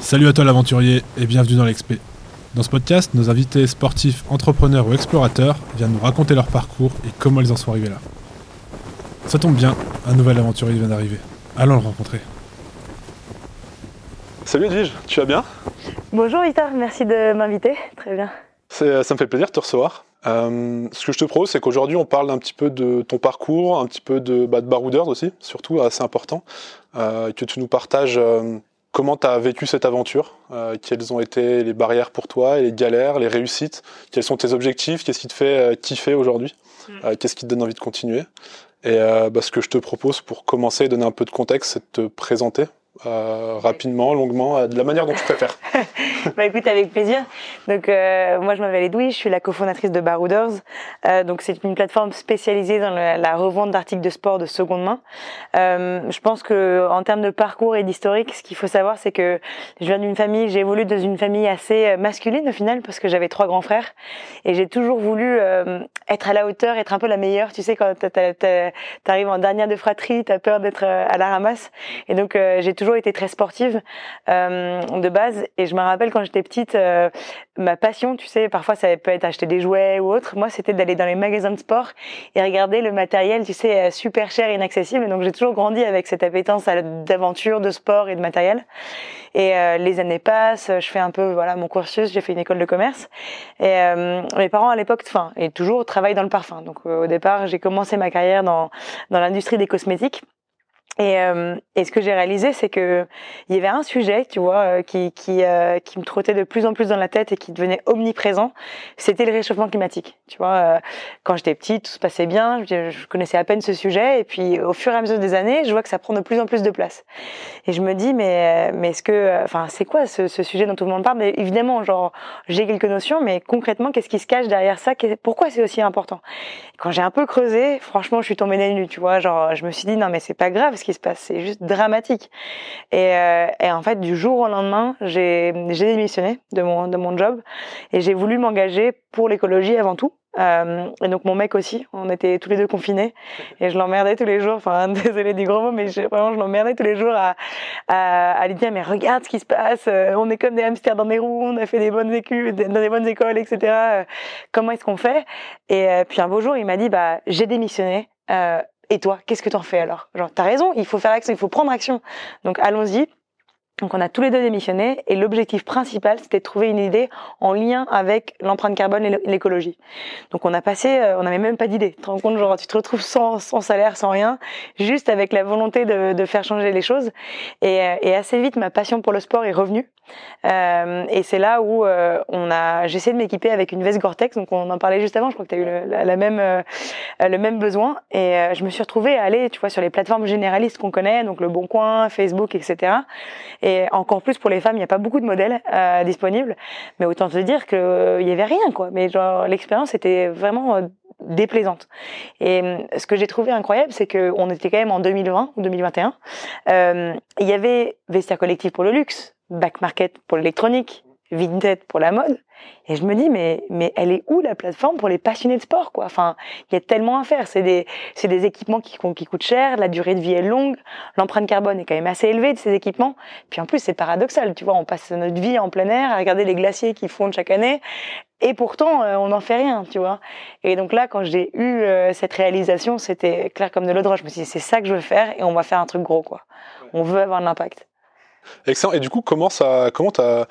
Salut à toi l'aventurier et bienvenue dans l'Expé. Dans ce podcast, nos invités sportifs, entrepreneurs ou explorateurs viennent nous raconter leur parcours et comment ils en sont arrivés là. Ça tombe bien, un nouvel aventurier vient d'arriver. Allons le rencontrer. Salut Edwige, tu vas bien? Bonjour Victor, merci de m'inviter. Très bien. Ça me fait plaisir de te recevoir. Euh, ce que je te propose, c'est qu'aujourd'hui, on parle un petit peu de ton parcours, un petit peu de, bah, de baroudeurs aussi, surtout assez important, euh, que tu nous partages euh, comment tu as vécu cette aventure, euh, quelles ont été les barrières pour toi, les galères, les réussites, quels sont tes objectifs, qu'est-ce qui te fait euh, kiffer aujourd'hui, Mm. euh, qu'est-ce qui te donne envie de continuer. Et bah, ce que je te propose pour commencer et donner un peu de contexte, c'est de te présenter rapidement, longuement, de la manière dont tu préfères. bah écoute, avec plaisir. Donc euh, moi je m'appelle Edoui, je suis la cofondatrice de Barouders. Euh, donc c'est une plateforme spécialisée dans la revente d'articles de sport de seconde main. Euh, je pense que en termes de parcours et d'historique, ce qu'il faut savoir c'est que je viens d'une famille, j'ai évolué dans une famille assez masculine au final parce que j'avais trois grands frères et j'ai toujours voulu euh, être à la hauteur, être un peu la meilleure. Tu sais quand t'arrives en dernière de fratrie, t'as peur d'être à la ramasse et donc euh, j'ai toujours été très sportive euh, de base et je me rappelle quand j'étais petite, euh, ma passion, tu sais, parfois ça peut être acheter des jouets ou autre. Moi, c'était d'aller dans les magasins de sport et regarder le matériel, tu sais, super cher inaccessible. Et donc j'ai toujours grandi avec cette appétence d'aventure, de sport et de matériel. Et euh, les années passent, je fais un peu voilà mon cursus, j'ai fait une école de commerce. Et euh, mes parents à l'époque, enfin, et toujours travaillent dans le parfum. Donc euh, au départ, j'ai commencé ma carrière dans dans l'industrie des cosmétiques. Et, euh, et, ce que j'ai réalisé, c'est que il y avait un sujet, tu vois, euh, qui qui, euh, qui me trottait de plus en plus dans la tête et qui devenait omniprésent. C'était le réchauffement climatique. Tu vois, euh, quand j'étais petite, tout se passait bien. Je, connaissais à peine ce sujet, et puis au fur et à mesure des années, je vois que ça prend de plus en plus de place. Et je me dis, mais mais est-ce que, enfin, c'est quoi ce, sujet dont tout le monde parle? Mais évidemment, genre, j'ai quelques notions, mais concrètement, qu'est-ce qui se cache derrière ça? Pourquoi c'est aussi important? Quand j'ai un peu creusé, franchement, je suis tombée des nues. Tu vois, genre, je me suis dit, non, mais c'est pas grave ce qui se passe, c'est juste dramatique. Et, euh, en fait, du jour au lendemain, j'ai démissionné de mon, de mon job et j'ai voulu m'engager pour l'écologie avant tout. Euh, et donc mon mec aussi, on était tous les deux confinés et je l'emmerdais tous les jours. Enfin, désolé du gros mot, mais je, vraiment je l'emmerdais tous les jours à, lui dire mais regarde ce qui se passe, euh, on est comme des hamsters dans des roues, on a fait des bonnes écules, dans des bonnes écoles, etc. Comment est-ce qu'on fait? Et puis un beau jour, il m'a dit bah j'ai démissionné. Et toi, qu'est-ce que t'en fais alors? Genre, t'as raison, il faut faire action, il faut prendre action. Donc allons-y. Donc on a tous les deux démissionné et l'objectif principal c'était de trouver une idée en lien avec l'empreinte carbone et l'écologie. Donc on a passé, on n'avait même pas d'idée. Tu te rends compte genre tu te retrouves sans, sans salaire, sans rien, juste avec la volonté de, de faire changer les choses. Et, et, assez vite ma passion pour le sport est revenue. Euh, et c'est là où euh, on a, j'ai essayé de m'équiper avec une veste Gore-Tex. Donc on en parlait juste avant. Je crois que tu as eu le, la, même euh, le même besoin. Et euh, je me suis retrouvée à aller, tu vois, sur les plateformes généralistes qu'on connaît, donc le Bon Coin, Facebook, etc. Et encore plus pour les femmes, il n'y a pas beaucoup de modèles euh, disponibles. Mais autant te dire que il y avait rien, quoi. Mais genre l'expérience était vraiment déplaisante. Et ce que j'ai trouvé incroyable, c'est que on était quand même en 2020 ou 2021. Euh, il y avait Vestiaire Collectif pour le luxe, Back Market pour l'électronique, Vinted pour la mode. Et je me dis, mais, mais elle est où la plateforme pour les passionnés de sport, quoi? Enfin, il y a tellement à faire. C'est des, c'est des équipements qui, qui coûtent cher, la durée de vie est longue, l'empreinte carbone est quand même assez élevée de ces équipements. Puis en plus, c'est paradoxal, tu vois, on passe notre vie en plein air à regarder les glaciers qui fondent chaque année. Et pourtant, euh, on n'en fait rien, tu vois. Et donc là, quand j'ai eu euh, cette réalisation, c'était clair comme de l'eau de roche. Je me suis dit, c'est ça que je veux faire et on va faire un truc gros, quoi. On veut avoir de l'impact. Excellent. Et du coup, comment ça, comment t'as,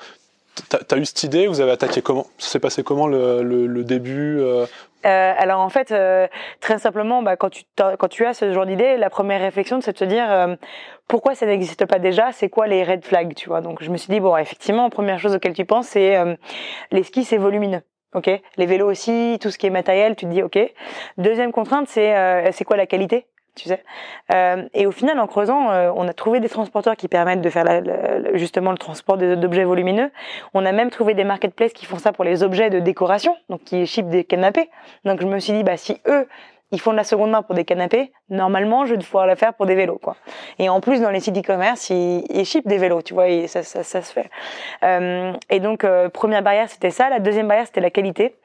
T'as eu cette idée Vous avez attaqué comment? Ça s'est passé comment le, début euh... Euh, alors en fait, euh, très simplement, bah, quand tu quand tu as ce genre d'idée, la première réflexion c'est de se dire pourquoi ça n'existe pas déjà, c'est quoi les red flags, tu vois? Donc je me suis dit bon, effectivement, première chose auquel tu penses, c'est les skis, c'est volumineux. Ok, les vélos aussi, tout ce qui est matériel, tu te dis ok. Deuxième contrainte, c'est c'est quoi la qualité? Tu sais. Euh, et au final, en creusant, euh, on a trouvé des transporteurs qui permettent de faire la, la, justement le transport d'objets volumineux. On a même trouvé des marketplaces qui font ça pour les objets de décoration, donc qui ship des canapés. Donc je me suis dit, bah si eux ils font de la seconde main pour des canapés, normalement, je vais pouvoir la faire pour des vélos, quoi. Et en plus, dans les sites e-commerce, ils, ils des vélos, tu vois, ça, ça, ça se fait. Euh, et donc, euh, première barrière, c'était ça. La deuxième barrière, c'était la qualité.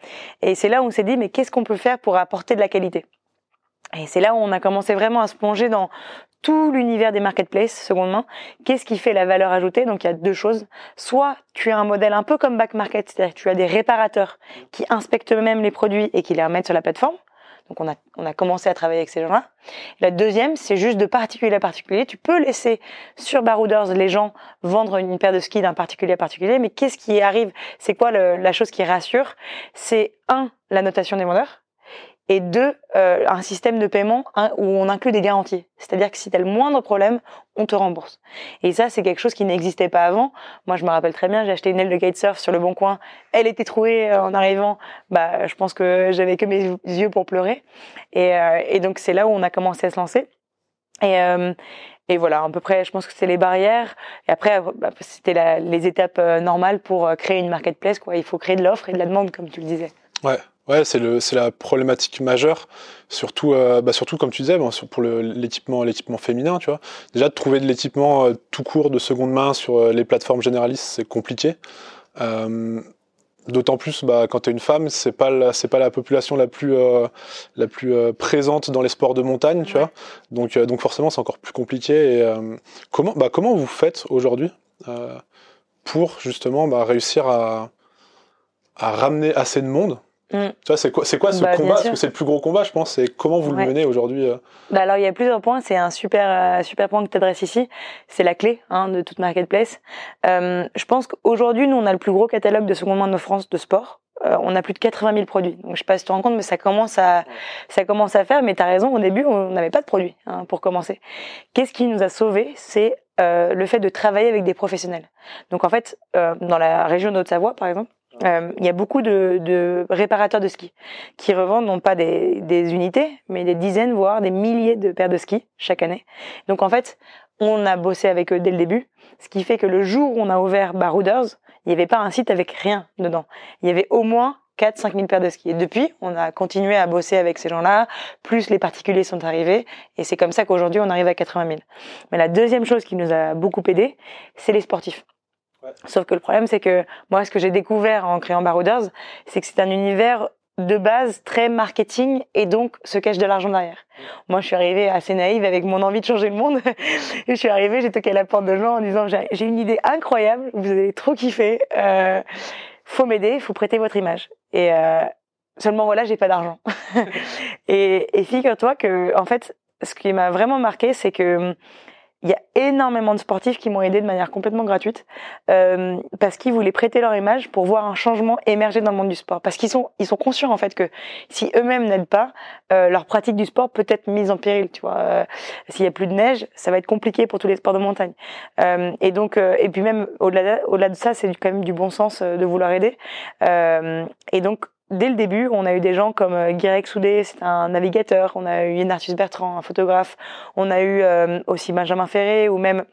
Et c'est là où on s'est dit, mais qu'est-ce qu'on peut faire pour apporter de la qualité? Et c'est là où on a commencé vraiment à se plonger dans tout l'univers des marketplaces seconde main, qu'est-ce qui fait la valeur ajoutée? Donc il y a deux choses. Soit tu as un modèle un peu comme back market, c'est-à-dire tu as des réparateurs qui inspectent eux-mêmes les produits et qui les remettent sur la plateforme. Donc on a, on a commencé à travailler avec ces gens-là. La deuxième, c'est juste de particulier à particulier. Tu peux laisser sur Barouders les gens vendre une paire de skis d'un particulier à particulier, mais qu'est-ce qui arrive? C'est quoi la chose qui rassure? C'est un, la notation des vendeurs et deux, euh, un système de paiement hein, où on inclut des garanties. C'est-à-dire que si tu as le moindre problème, on te rembourse. Et ça, c'est quelque chose qui n'existait pas avant. Moi, je me rappelle très bien, j'ai acheté une aile de kitesurf sur le Bon Coin. Elle était trouée euh, en arrivant. Bah, je pense que j'avais que mes yeux pour pleurer. Et, euh, et donc, c'est là où on a commencé à se lancer. Et, euh, et voilà, à peu près, je pense que c'est les barrières. Et après, bah, c'était les étapes normales pour créer une marketplace. Quoi. Il faut créer de l'offre et de la demande, comme tu le disais. Ouais, Ouais, c'est le c'est la problématique majeure, surtout euh, bah surtout comme tu disais bon, pour l'équipement l'équipement féminin, tu vois. Déjà de trouver de l'équipement euh, tout court de seconde main sur euh, les plateformes généralistes, c'est compliqué. D'autant plus bah, quand tu es une femme, c'est pas la, c'est pas la population la plus la plus présente dans les sports de montagne, tu vois. Donc donc forcément c'est encore plus compliqué. Et comment bah comment vous faites aujourd'hui pour justement bah, réussir à à ramener assez de monde Mm. Tu vois, c'est quoi, c'est quoi ce bah, combat? Parce que c'est le plus gros combat, je pense. C'est comment vous le menez aujourd'hui euh? Bah Alors, il y a plusieurs points. C'est un super, euh, super point que tu adresses ici. C'est la clé hein, de toute marketplace. Euh, je pense qu'aujourd'hui, nous, on a le plus gros catalogue de seconde main de France de sport. Euh, on a plus de 80 000 produits. Donc, je sais pas si tu te rends compte, mais ça commence à, ça commence à faire. Mais tu as raison, au début, on n'avait pas de produits hein, pour commencer. Qu'est-ce qui nous a sauvés? C'est le fait de travailler avec des professionnels. Donc, en fait, dans la région de Haute-Savoie, par exemple, euh, il y a beaucoup de, de, réparateurs de ski qui revendent non pas des, des, unités, mais des dizaines, voire des milliers de paires de skis chaque année. Donc en fait, on a bossé avec eux dès le début, ce qui fait que le jour où on a ouvert Barouders, il n'y avait pas un site avec rien dedans. Il y avait au moins 4 5 000 paires de skis. Et depuis, on a continué à bosser avec ces gens-là, plus les particuliers sont arrivés, et c'est comme ça qu'aujourd'hui, on arrive à 80 000. Mais la deuxième chose qui nous a beaucoup aidé, c'est les sportifs. Sauf que le problème, c'est que moi, ce que j'ai découvert en créant Barouders, c'est que c'est un univers de base très marketing et donc se cache de l'argent derrière. Moi, je suis arrivée assez naïve avec mon envie de changer le monde. et je suis arrivée, j'ai toqué à la porte de gens en disant j'ai une idée incroyable, vous allez trop kiffer. Euh, faut m'aider, faut prêter votre image. Et euh, seulement voilà, j'ai pas d'argent. et, et figure-toi que en fait, ce qui m'a vraiment marqué, c'est que il y a énormément de sportifs qui m'ont aidé de manière complètement gratuite euh, parce qu'ils voulaient prêter leur image pour voir un changement émerger dans le monde du sport. Parce qu'ils sont ils sont conscients en fait que si eux-mêmes n'aident pas, euh, leur pratique du sport peut être mise en péril. Tu vois, euh, s'il y a plus de neige, ça va être compliqué pour tous les sports de montagne. Euh, et donc euh, et puis même au-delà au-delà de ça, c'est quand même du bon sens de vouloir aider. et donc dès le début, on a eu des gens comme euh, Guirec Soudé, c'est un navigateur, on a eu Yann Bertrand, un photographe, on a eu euh, aussi Benjamin Ferré ou même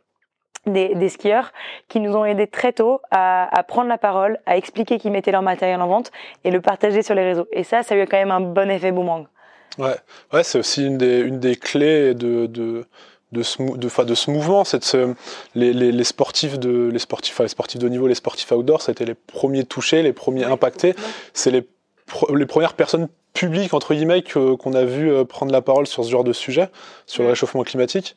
des, des, skieurs qui nous ont aidés très tôt à, à prendre la parole, à expliquer qu'ils mettaient leur matériel en vente et le partager sur les réseaux. Et ça, ça a eu quand même un bon effet boomerang. Ouais, ouais c'est aussi une des, une des clés de, de de ce, de, de ce mouvement, c'est de ce, les, les, les, sportifs de les sportifs, les sportifs de haut niveau, les sportifs outdoor, c'était les premiers touchés, les premiers impactés. C'est les les premières personnes publiques entre guillemets qu'on a vu euh, prendre la parole sur ce genre de sujet, sur le réchauffement climatique.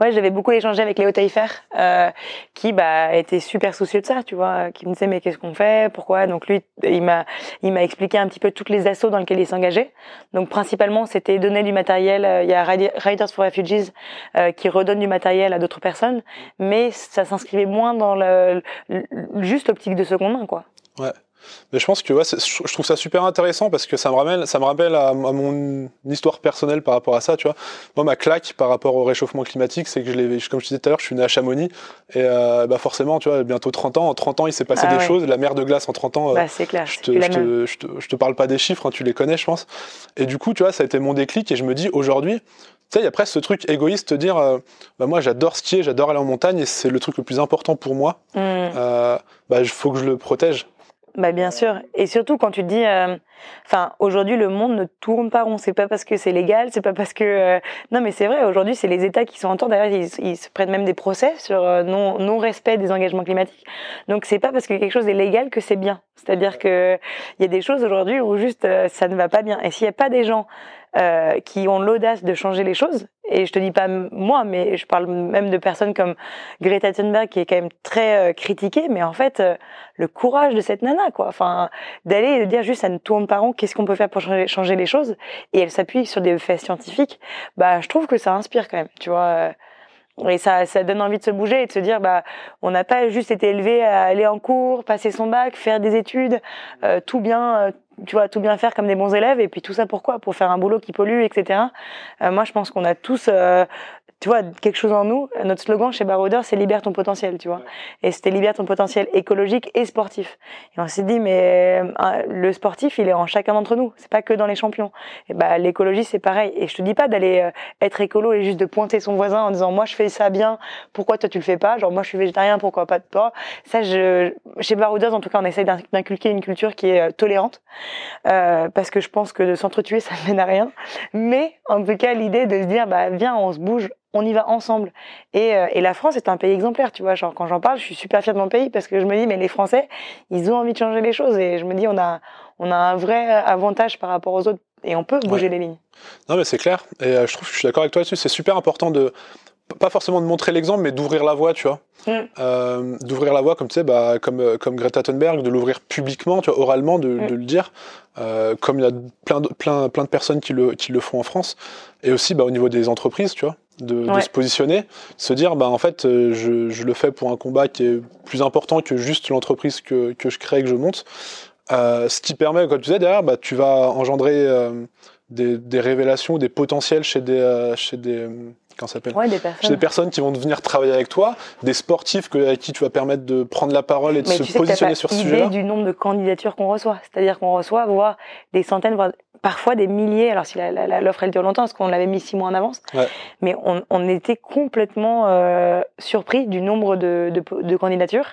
Ouais, j'avais beaucoup échangé avec Léo Taillefer, euh, qui bah était super soucieux de ça, tu vois, qui me disait mais qu'est-ce qu'on fait, pourquoi? Donc lui, il m'a il m'a expliqué un petit peu toutes les assauts dans lesquels il s'engageait. Donc principalement, c'était donner du matériel. Euh, il y a Riders for Refugees euh, qui redonne du matériel à d'autres personnes, mais ça s'inscrivait moins dans le, le juste l'optique de seconde main, quoi. Ouais. Mais je pense que ouais, je trouve ça super intéressant parce que ça me ramène, ça me rappelle à, mon histoire personnelle par rapport à ça, tu vois. Moi, ma claque par rapport au réchauffement climatique, c'est que je l'ai, comme je disais tout à l'heure, je suis né à Chamonix et euh, bah forcément, tu vois, bientôt 30 ans. En 30 ans, il s'est passé ah des choses. La mer de glace en 30 ans. Euh, bah, c'est clair. Je te, je te, je, te, je, te, parle pas des chiffres, hein, tu les connais, je pense. Et du coup, tu vois, ça a été mon déclic et je me dis aujourd'hui, tu sais, il y a presque ce truc égoïste de dire, euh, bah moi j'adore skier, j'adore aller en montagne et c'est le truc le plus important pour moi. Mm. Euh, bah il faut que je le protège. Bah bien sûr, et surtout quand tu dis, euh, enfin aujourd'hui le monde ne tourne pas rond. C'est pas parce que c'est légal, c'est pas parce que euh, non mais c'est vrai. Aujourd'hui c'est les États qui sont en tort. D'ailleurs ils, ils, se prennent même des procès sur euh, non non respect des engagements climatiques. Donc c'est pas parce que quelque chose est légal que c'est bien. C'est-à-dire que il y a des choses aujourd'hui où juste ça ne va pas bien. Et s'il y a pas des gens euh, qui ont l'audace de changer les choses. Et je te dis pas moi, mais je parle même de personnes comme Greta Thunberg qui est quand même très euh, critiquée, mais en fait euh, le courage de cette nana, quoi. Enfin, d'aller dire juste ça ne tourne qu'est-ce qu'on peut faire pour changer, changer les choses? Et elle s'appuie sur des faits scientifiques. Bah, je trouve que ça inspire quand même, tu vois. Et ça, ça donne envie de se bouger et de se dire, bah, on n'a pas juste été élevé à aller en cours, passer son bac, faire des études, euh, tout bien, euh, tu vois, tout bien faire comme des bons élèves. Et puis tout ça pourquoi? Pour faire un boulot qui pollue, etc. Euh, moi, je pense qu'on a tous tu vois, quelque chose en nous. Notre slogan chez Baroudeur, c'est libère ton potentiel, tu vois. Et c'était libère ton potentiel écologique et sportif. Et on s'est dit, mais euh, le sportif, il est en chacun d'entre nous. C'est pas que dans les champions. Et bah, l'écologie, c'est pareil. Et je te dis pas d'aller euh, être écolo et juste de pointer son voisin en disant, moi, je fais ça bien. Pourquoi toi, tu le fais pas? Genre, moi, je suis végétarien. Pourquoi pas toi? Ça, je, chez Baroudeur, en tout cas, on essaye d'inculquer une culture qui est euh, tolérante. Euh, parce que je pense que de s'entretuer, ça ne mène à rien. Mais, en tout cas, l'idée de se dire, bah, viens, on se bouge on y va ensemble. Et, euh, et, la France est un pays exemplaire, tu vois. Genre, quand j'en parle, je suis super fière de mon pays parce que je me dis, mais les Français, ils ont envie de changer les choses. Et je me dis, on a, on a un vrai avantage par rapport aux autres et on peut bouger les lignes. Non, mais c'est clair. Et euh, je trouve que je suis d'accord avec toi là-dessus. C'est super important de, pas forcément de montrer l'exemple, mais d'ouvrir la voie, tu vois. Mm. Euh, d'ouvrir la voie, comme tu sais, bah, comme, comme Greta Thunberg, de l'ouvrir publiquement, tu vois, oralement, de, mm. de le dire, euh, comme il y a plein de, plein, plein de personnes qui le, qui le font en France, et aussi bah, au niveau des entreprises, tu vois de, se positionner, se dire bah en fait euh, je, je, le fais pour un combat qui est plus important que juste l'entreprise que, que je crée que je monte. Euh, ce qui permet, comme tu disais derrière, bah, tu vas engendrer euh, des, des, révélations, des potentiels chez des, euh, chez des s'appelle ouais, des personnes. Chez des personnes qui vont venir travailler avec toi, des sportifs que, avec qui tu vas permettre de prendre la parole et de se positionner sur ce sujet-là. du nombre de candidatures qu'on reçoit, c'est-à-dire qu'on reçoit voire des centaines, voire parfois des milliers. Alors si l'offre elle dure longtemps, parce qu'on l'avait mis six mois en avance, ouais. mais on, on, était complètement euh, surpris du nombre de, de, de, candidatures.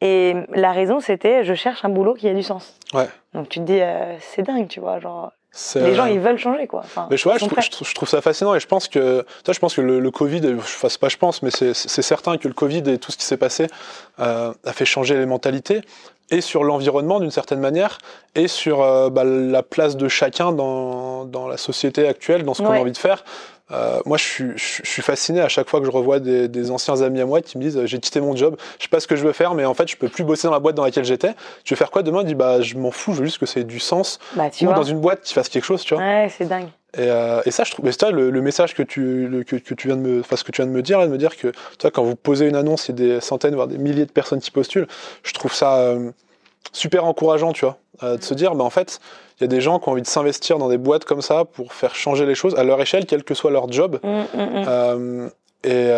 Et la raison, c'était je cherche un boulot qui a du sens. Ouais. Donc tu te dis euh, c'est dingue, tu vois, genre les gens, ils veulent changer, quoi. Enfin, mais je, vois, je, trouve, je, trouve, ça fascinant et je pense que, toi, je pense que le, le Covid, enfin, pas je pense, mais c'est certain que le Covid et tout ce qui s'est passé euh, a fait changer les mentalités et sur l'environnement d'une certaine manière et sur euh, bah, la place de chacun dans, dans la société actuelle, dans ce qu'on a envie de faire. Euh, moi, je suis, je suis, fasciné à chaque fois que je revois des, des, anciens amis à moi qui me disent j'ai quitté mon job, je sais pas ce que je veux faire, mais en fait, je peux plus bosser dans la boîte dans laquelle j'étais. Tu veux faire quoi demain? Je dis bah je m'en fous, je veux juste que ait du sens bah, ou dans une boîte qui fasse quelque chose, tu vois. Ouais, c'est dingue. Et, euh, et, ça, je trouve, c'est toi le, le, message que tu, le, que, que, tu viens de me, enfin, ce que tu viens de me dire, là, de me dire que, toi, quand vous posez une annonce, il y a des centaines, voire des milliers de personnes qui postulent. Je trouve ça euh, super encourageant, tu vois, euh, de se dire, bah, en fait, il y a des gens qui ont envie de s'investir dans des boîtes comme ça pour faire changer les choses à leur échelle, quel que soit leur job. Mmh. Euh, et,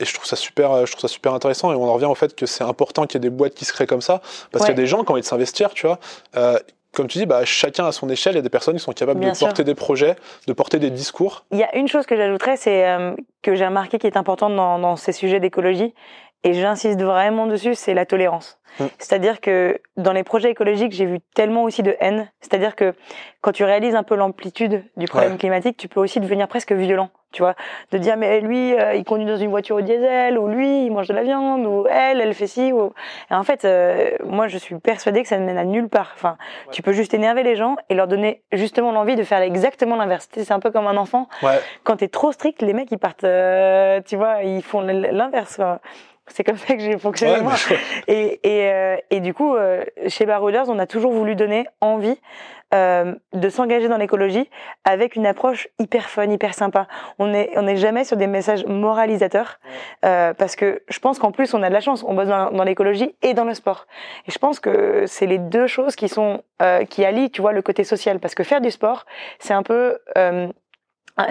et je trouve ça super, je trouve ça super intéressant. Et on en revient au fait que c'est important qu'il y ait des boîtes qui se créent comme ça, parce Ouais. qu'il y a des gens qui ont envie de s'investir, tu vois. Euh, comme tu dis, bah, chacun à son échelle, il y a des personnes qui sont capables Bien de sûr. porter des projets, de porter des discours. Il y a une chose que j'ajouterais, c'est euh, que j'ai remarqué qui est importante dans, dans ces sujets d'écologie, et j'insiste vraiment dessus, c'est la tolérance. Mm. C'est-à-dire que dans les projets écologiques, j'ai vu tellement aussi de haine. C'est-à-dire que quand tu réalises un peu l'amplitude du problème Ouais. climatique, tu peux aussi devenir presque violent. Tu vois, de dire mais lui, euh, il conduit dans une voiture au diesel, ou lui, il mange de la viande, ou elle, elle fait ci. Ou... Et en fait, euh, moi, je suis persuadée que ça ne mène à nulle part. Enfin, tu peux juste énerver les gens et leur donner justement l'envie de faire exactement l'inverse. C'est un peu comme un enfant Ouais. quand t'es trop strict, les mecs ils partent, euh, tu vois, ils font l'inverse. C'est comme ça que j'ai fonctionné Ouais, moi. Et, et, euh, et du coup, euh, chez Barouders, on a toujours voulu donner envie euh, de s'engager dans l'écologie avec une approche hyper fun, hyper sympa. On n'est on est jamais sur des messages moralisateurs parce que je pense qu'en plus on a de la chance. On bosse dans, dans l'écologie et dans le sport. Et je pense que c'est les deux choses qui sont qui allient, tu vois, le côté social. Parce que faire du sport, c'est un peu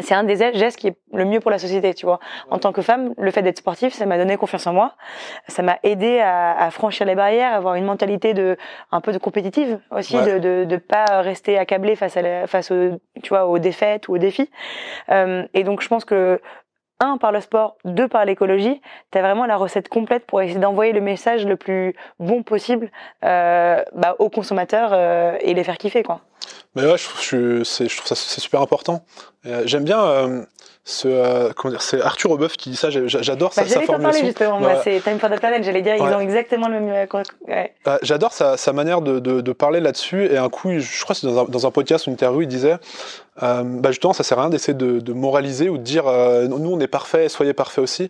c'est un des gestes qui est le mieux pour la société, tu vois. En tant que femme, le fait d'être sportif, ça m'a donné confiance en moi. Ça m'a aidé à, à franchir les barrières, à avoir une mentalité de un peu de compétitive aussi, Ouais. de, de de pas rester accablé face à la, face aux tu vois aux défaites ou aux défis. Euh, et donc je pense que un par le sport, deux par l'écologie, tu as vraiment la recette complète pour essayer d'envoyer le message le plus bon possible euh, bah, aux consommateurs euh, et les faire kiffer quoi. Mais ouais, je, je, je trouve ça c'est super important. J'aime bien ce euh, comment dire c'est Arthur Obeuf qui dit ça j'adore bah, sa, sa formulation justement moi c'est Time for the Planet j'allais dire ils ont exactement le même euh, ouais. bah, j'adore sa, sa, manière de, de, de parler là-dessus et un coup je crois que c'est dans un, dans un podcast une interview il disait euh, bah justement ça sert à rien d'essayer de, de, moraliser ou de dire euh, nous on est parfait soyez parfait aussi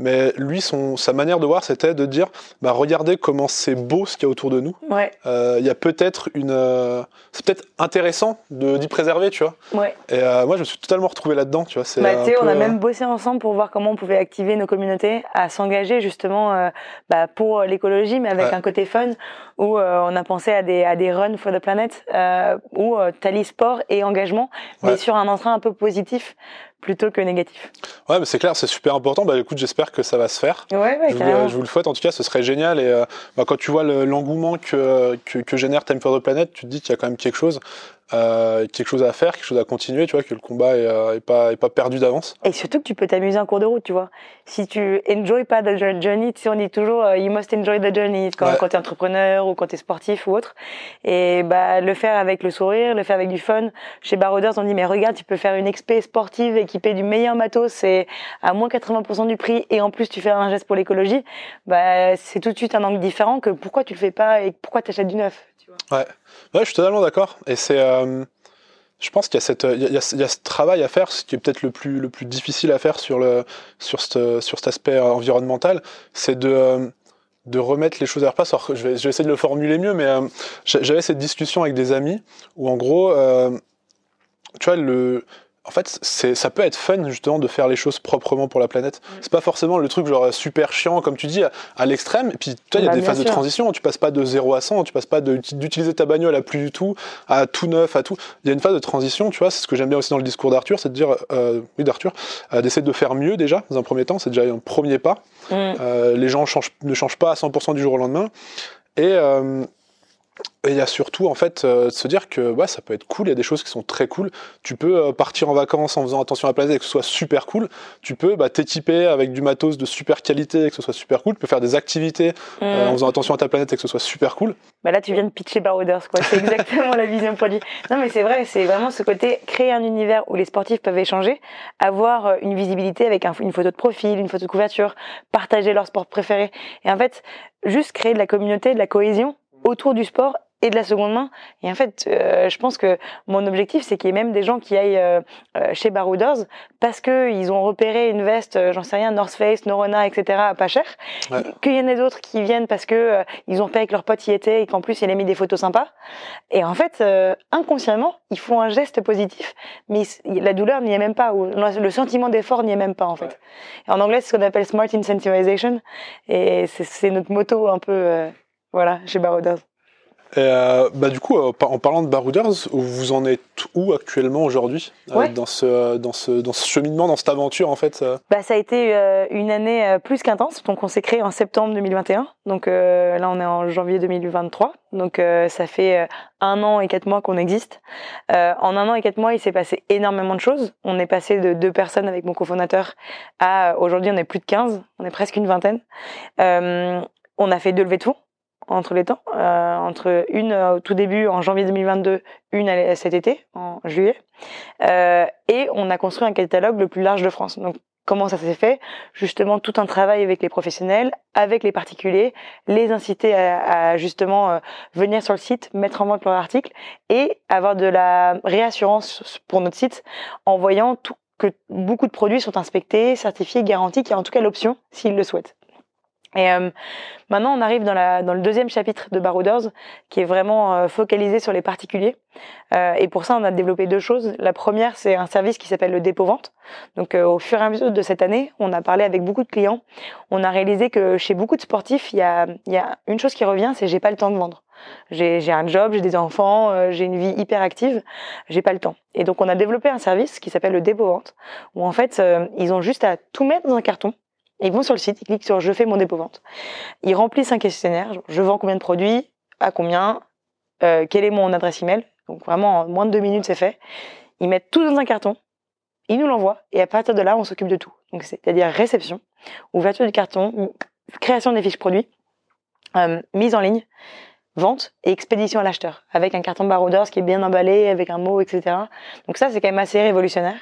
mais lui, son, sa manière de voir, c'était de dire, bah, regardez comment c'est beau ce qu'il y a autour de nous. Ouais. Euh, il y a peut-être une, euh, c'est peut-être intéressant de d'y préserver, tu vois. Ouais. Et euh, moi, je me suis totalement retrouvé là-dedans, tu vois. C'est bah, on a même bossé ensemble pour voir comment on pouvait activer nos communautés à s'engager justement bah, pour l'écologie, mais avec ouais. un côté fun, où on a pensé à des à des runs for the planet, où t'allies sport et engagement, mais sur un entrain un peu positif plutôt que négatif. Ouais, mais c'est clair, c'est super important. Bah écoute, j'espère que ça va se faire. Ouais, ouais, je, vous, je vous le souhaite. En tout cas, ce serait génial. Et euh, bah, quand tu vois l'engouement que, que, que, génère Time for the Planet, tu te dis qu'il y a quand même quelque chose euh, quelque chose à faire, quelque chose à continuer, tu vois, que le combat est, euh, est pas, est pas perdu d'avance. Et surtout que tu peux t'amuser en cours de route, tu vois. Si tu enjoy pas the journey, tu sais, on dit toujours uh, you must enjoy the journey quand, ouais. quand tu es entrepreneur ou quand tu es sportif ou autre. Et bah le faire avec le sourire, le faire avec du fun. Chez Barouders, on dit mais regarde, tu peux faire une expé sportive équipée du meilleur matos, c'est à moins 80% du prix et en plus tu fais un geste pour l'écologie. Bah c'est tout de suite un angle différent que pourquoi tu le fais pas et pourquoi tu achètes du neuf. Ouais. Ouais, je suis totalement d'accord. Et c'est, euh, je pense qu'il y a cette, y y a ce travail à faire, ce qui est peut-être le plus, le plus difficile à faire sur le, sur ce, sur cet aspect environnemental, c'est de, euh, de remettre les choses à leur place. Je vais, je vais essayer de le formuler mieux, mais euh, j'avais cette discussion avec des amis où, en gros, euh, tu vois, le, en fait, ça peut être fun justement de faire les choses proprement pour la planète. Mm. C'est pas forcément le truc genre super chiant comme tu dis à, à l'extrême. Et puis toi, il y a bah, des phases sûr. de transition. Tu passes pas de 0 à 100, tu passes pas d'utiliser ta bagnole à plus du tout, à tout neuf, à tout. Il y a une phase de transition, tu vois. C'est ce que j'aime bien aussi dans le discours d'Arthur, c'est de dire, euh, oui d'Arthur, euh, d'essayer de faire mieux déjà dans un premier temps. C'est déjà un premier pas. Mm. Euh, les gens changent, ne changent pas à 100% du jour au lendemain. Et euh, et il y a surtout en fait euh, de se dire que ouais, ça peut être cool, il y a des choses qui sont très cool. Tu peux euh, partir en vacances en faisant attention à la planète et que ce soit super cool. Tu peux bah, t'équiper avec du matos de super qualité et que ce soit super cool. Tu peux faire des activités Mm. euh, en faisant attention à ta planète et que ce soit super cool. Bah là, tu viens de pitcher Barouders, quoi. C'est exactement la vision produit. Non, mais c'est vrai, c'est vraiment ce côté créer un univers où les sportifs peuvent échanger, avoir euh, une visibilité avec un- une photo de profil, une photo de couverture, partager leur sport préféré. Et en fait, juste créer de la communauté, de la cohésion autour du sport et de la seconde main. Et en fait, euh, je pense que mon objectif, c'est qu'il y ait même des gens qui aillent euh, euh, chez Barouders parce que ils ont repéré une veste, euh, j'en sais rien, North Face, Norona, etc. à pas cher. Ouais. Qu'il y en a d'autres qui viennent parce que euh, ils ont fait avec leur pote y était et qu'en plus il a mis des photos sympas. Et en fait, euh, inconsciemment, ils font un geste positif, mais la douleur n'y est même pas, ou le sentiment d'effort n'y est même pas en fait. En anglais, c'est ce qu'on appelle smart incentivization, et c'est- notre motto un peu, euh, voilà, chez Barouders. Et euh, bah du coup, euh, en parlant de Barouders, vous en êtes où actuellement aujourd'hui euh, Ouais. dans ce dans ce dans ce cheminement, dans cette aventure en fait Bah, ça a été une année plus qu'intense. Donc, on s'est créé en septembre 2021. Donc, là, on est en janvier 2023. Donc, ça fait un an et quatre mois qu'on existe. En un an et quatre mois, il s'est passé énormément de choses. On est passé de deux personnes avec mon cofondateur à aujourd'hui, on est plus de 15. On est presque une vingtaine. On a fait deux levées de fonds entre les temps, euh, entre une euh, au tout début en janvier 2022, une cet été en juillet, euh, et on a construit un catalogue le plus large de France. Donc comment ça s'est fait? Justement tout un travail avec les professionnels, avec les particuliers, les inciter à, à justement euh, venir sur le site, mettre en vente leur article et avoir de la réassurance pour notre site en voyant tout, que beaucoup de produits sont inspectés, certifiés, garantis, qu'il y a en tout cas l'option s'ils le souhaitent. Et euh, maintenant, on arrive dans, la, dans le deuxième chapitre de Barouders, qui est vraiment euh, focalisé sur les particuliers. Euh, et pour ça, on a développé deux choses. La première, c'est un service qui s'appelle le dépôt-vente. Donc, euh, au fur et à mesure de cette année, on a parlé avec beaucoup de clients. On a réalisé que chez beaucoup de sportifs, il y a, y a une chose qui revient, c'est j'ai pas le temps de vendre. J'ai un job, j'ai des enfants, euh, j'ai une vie hyper active, j'ai pas le temps. Et donc, on a développé un service qui s'appelle le dépôt-vente, où en fait, euh, ils ont juste à tout mettre dans un carton. Ils vont sur le site, ils cliquent sur je fais mon dépôt-vente. Ils remplissent un questionnaire, je vends combien de produits, à combien, euh, quelle est mon adresse email. Donc vraiment, en moins de deux minutes, c'est fait. Ils mettent tout dans un carton, ils nous l'envoient, et à partir de là, on s'occupe de tout. Donc c'est-à-dire réception, ouverture du carton, création des fiches produits, euh, mise en ligne, vente et expédition à l'acheteur, avec un carton barouders qui est bien emballé, avec un mot, etc. Donc ça, c'est quand même assez révolutionnaire.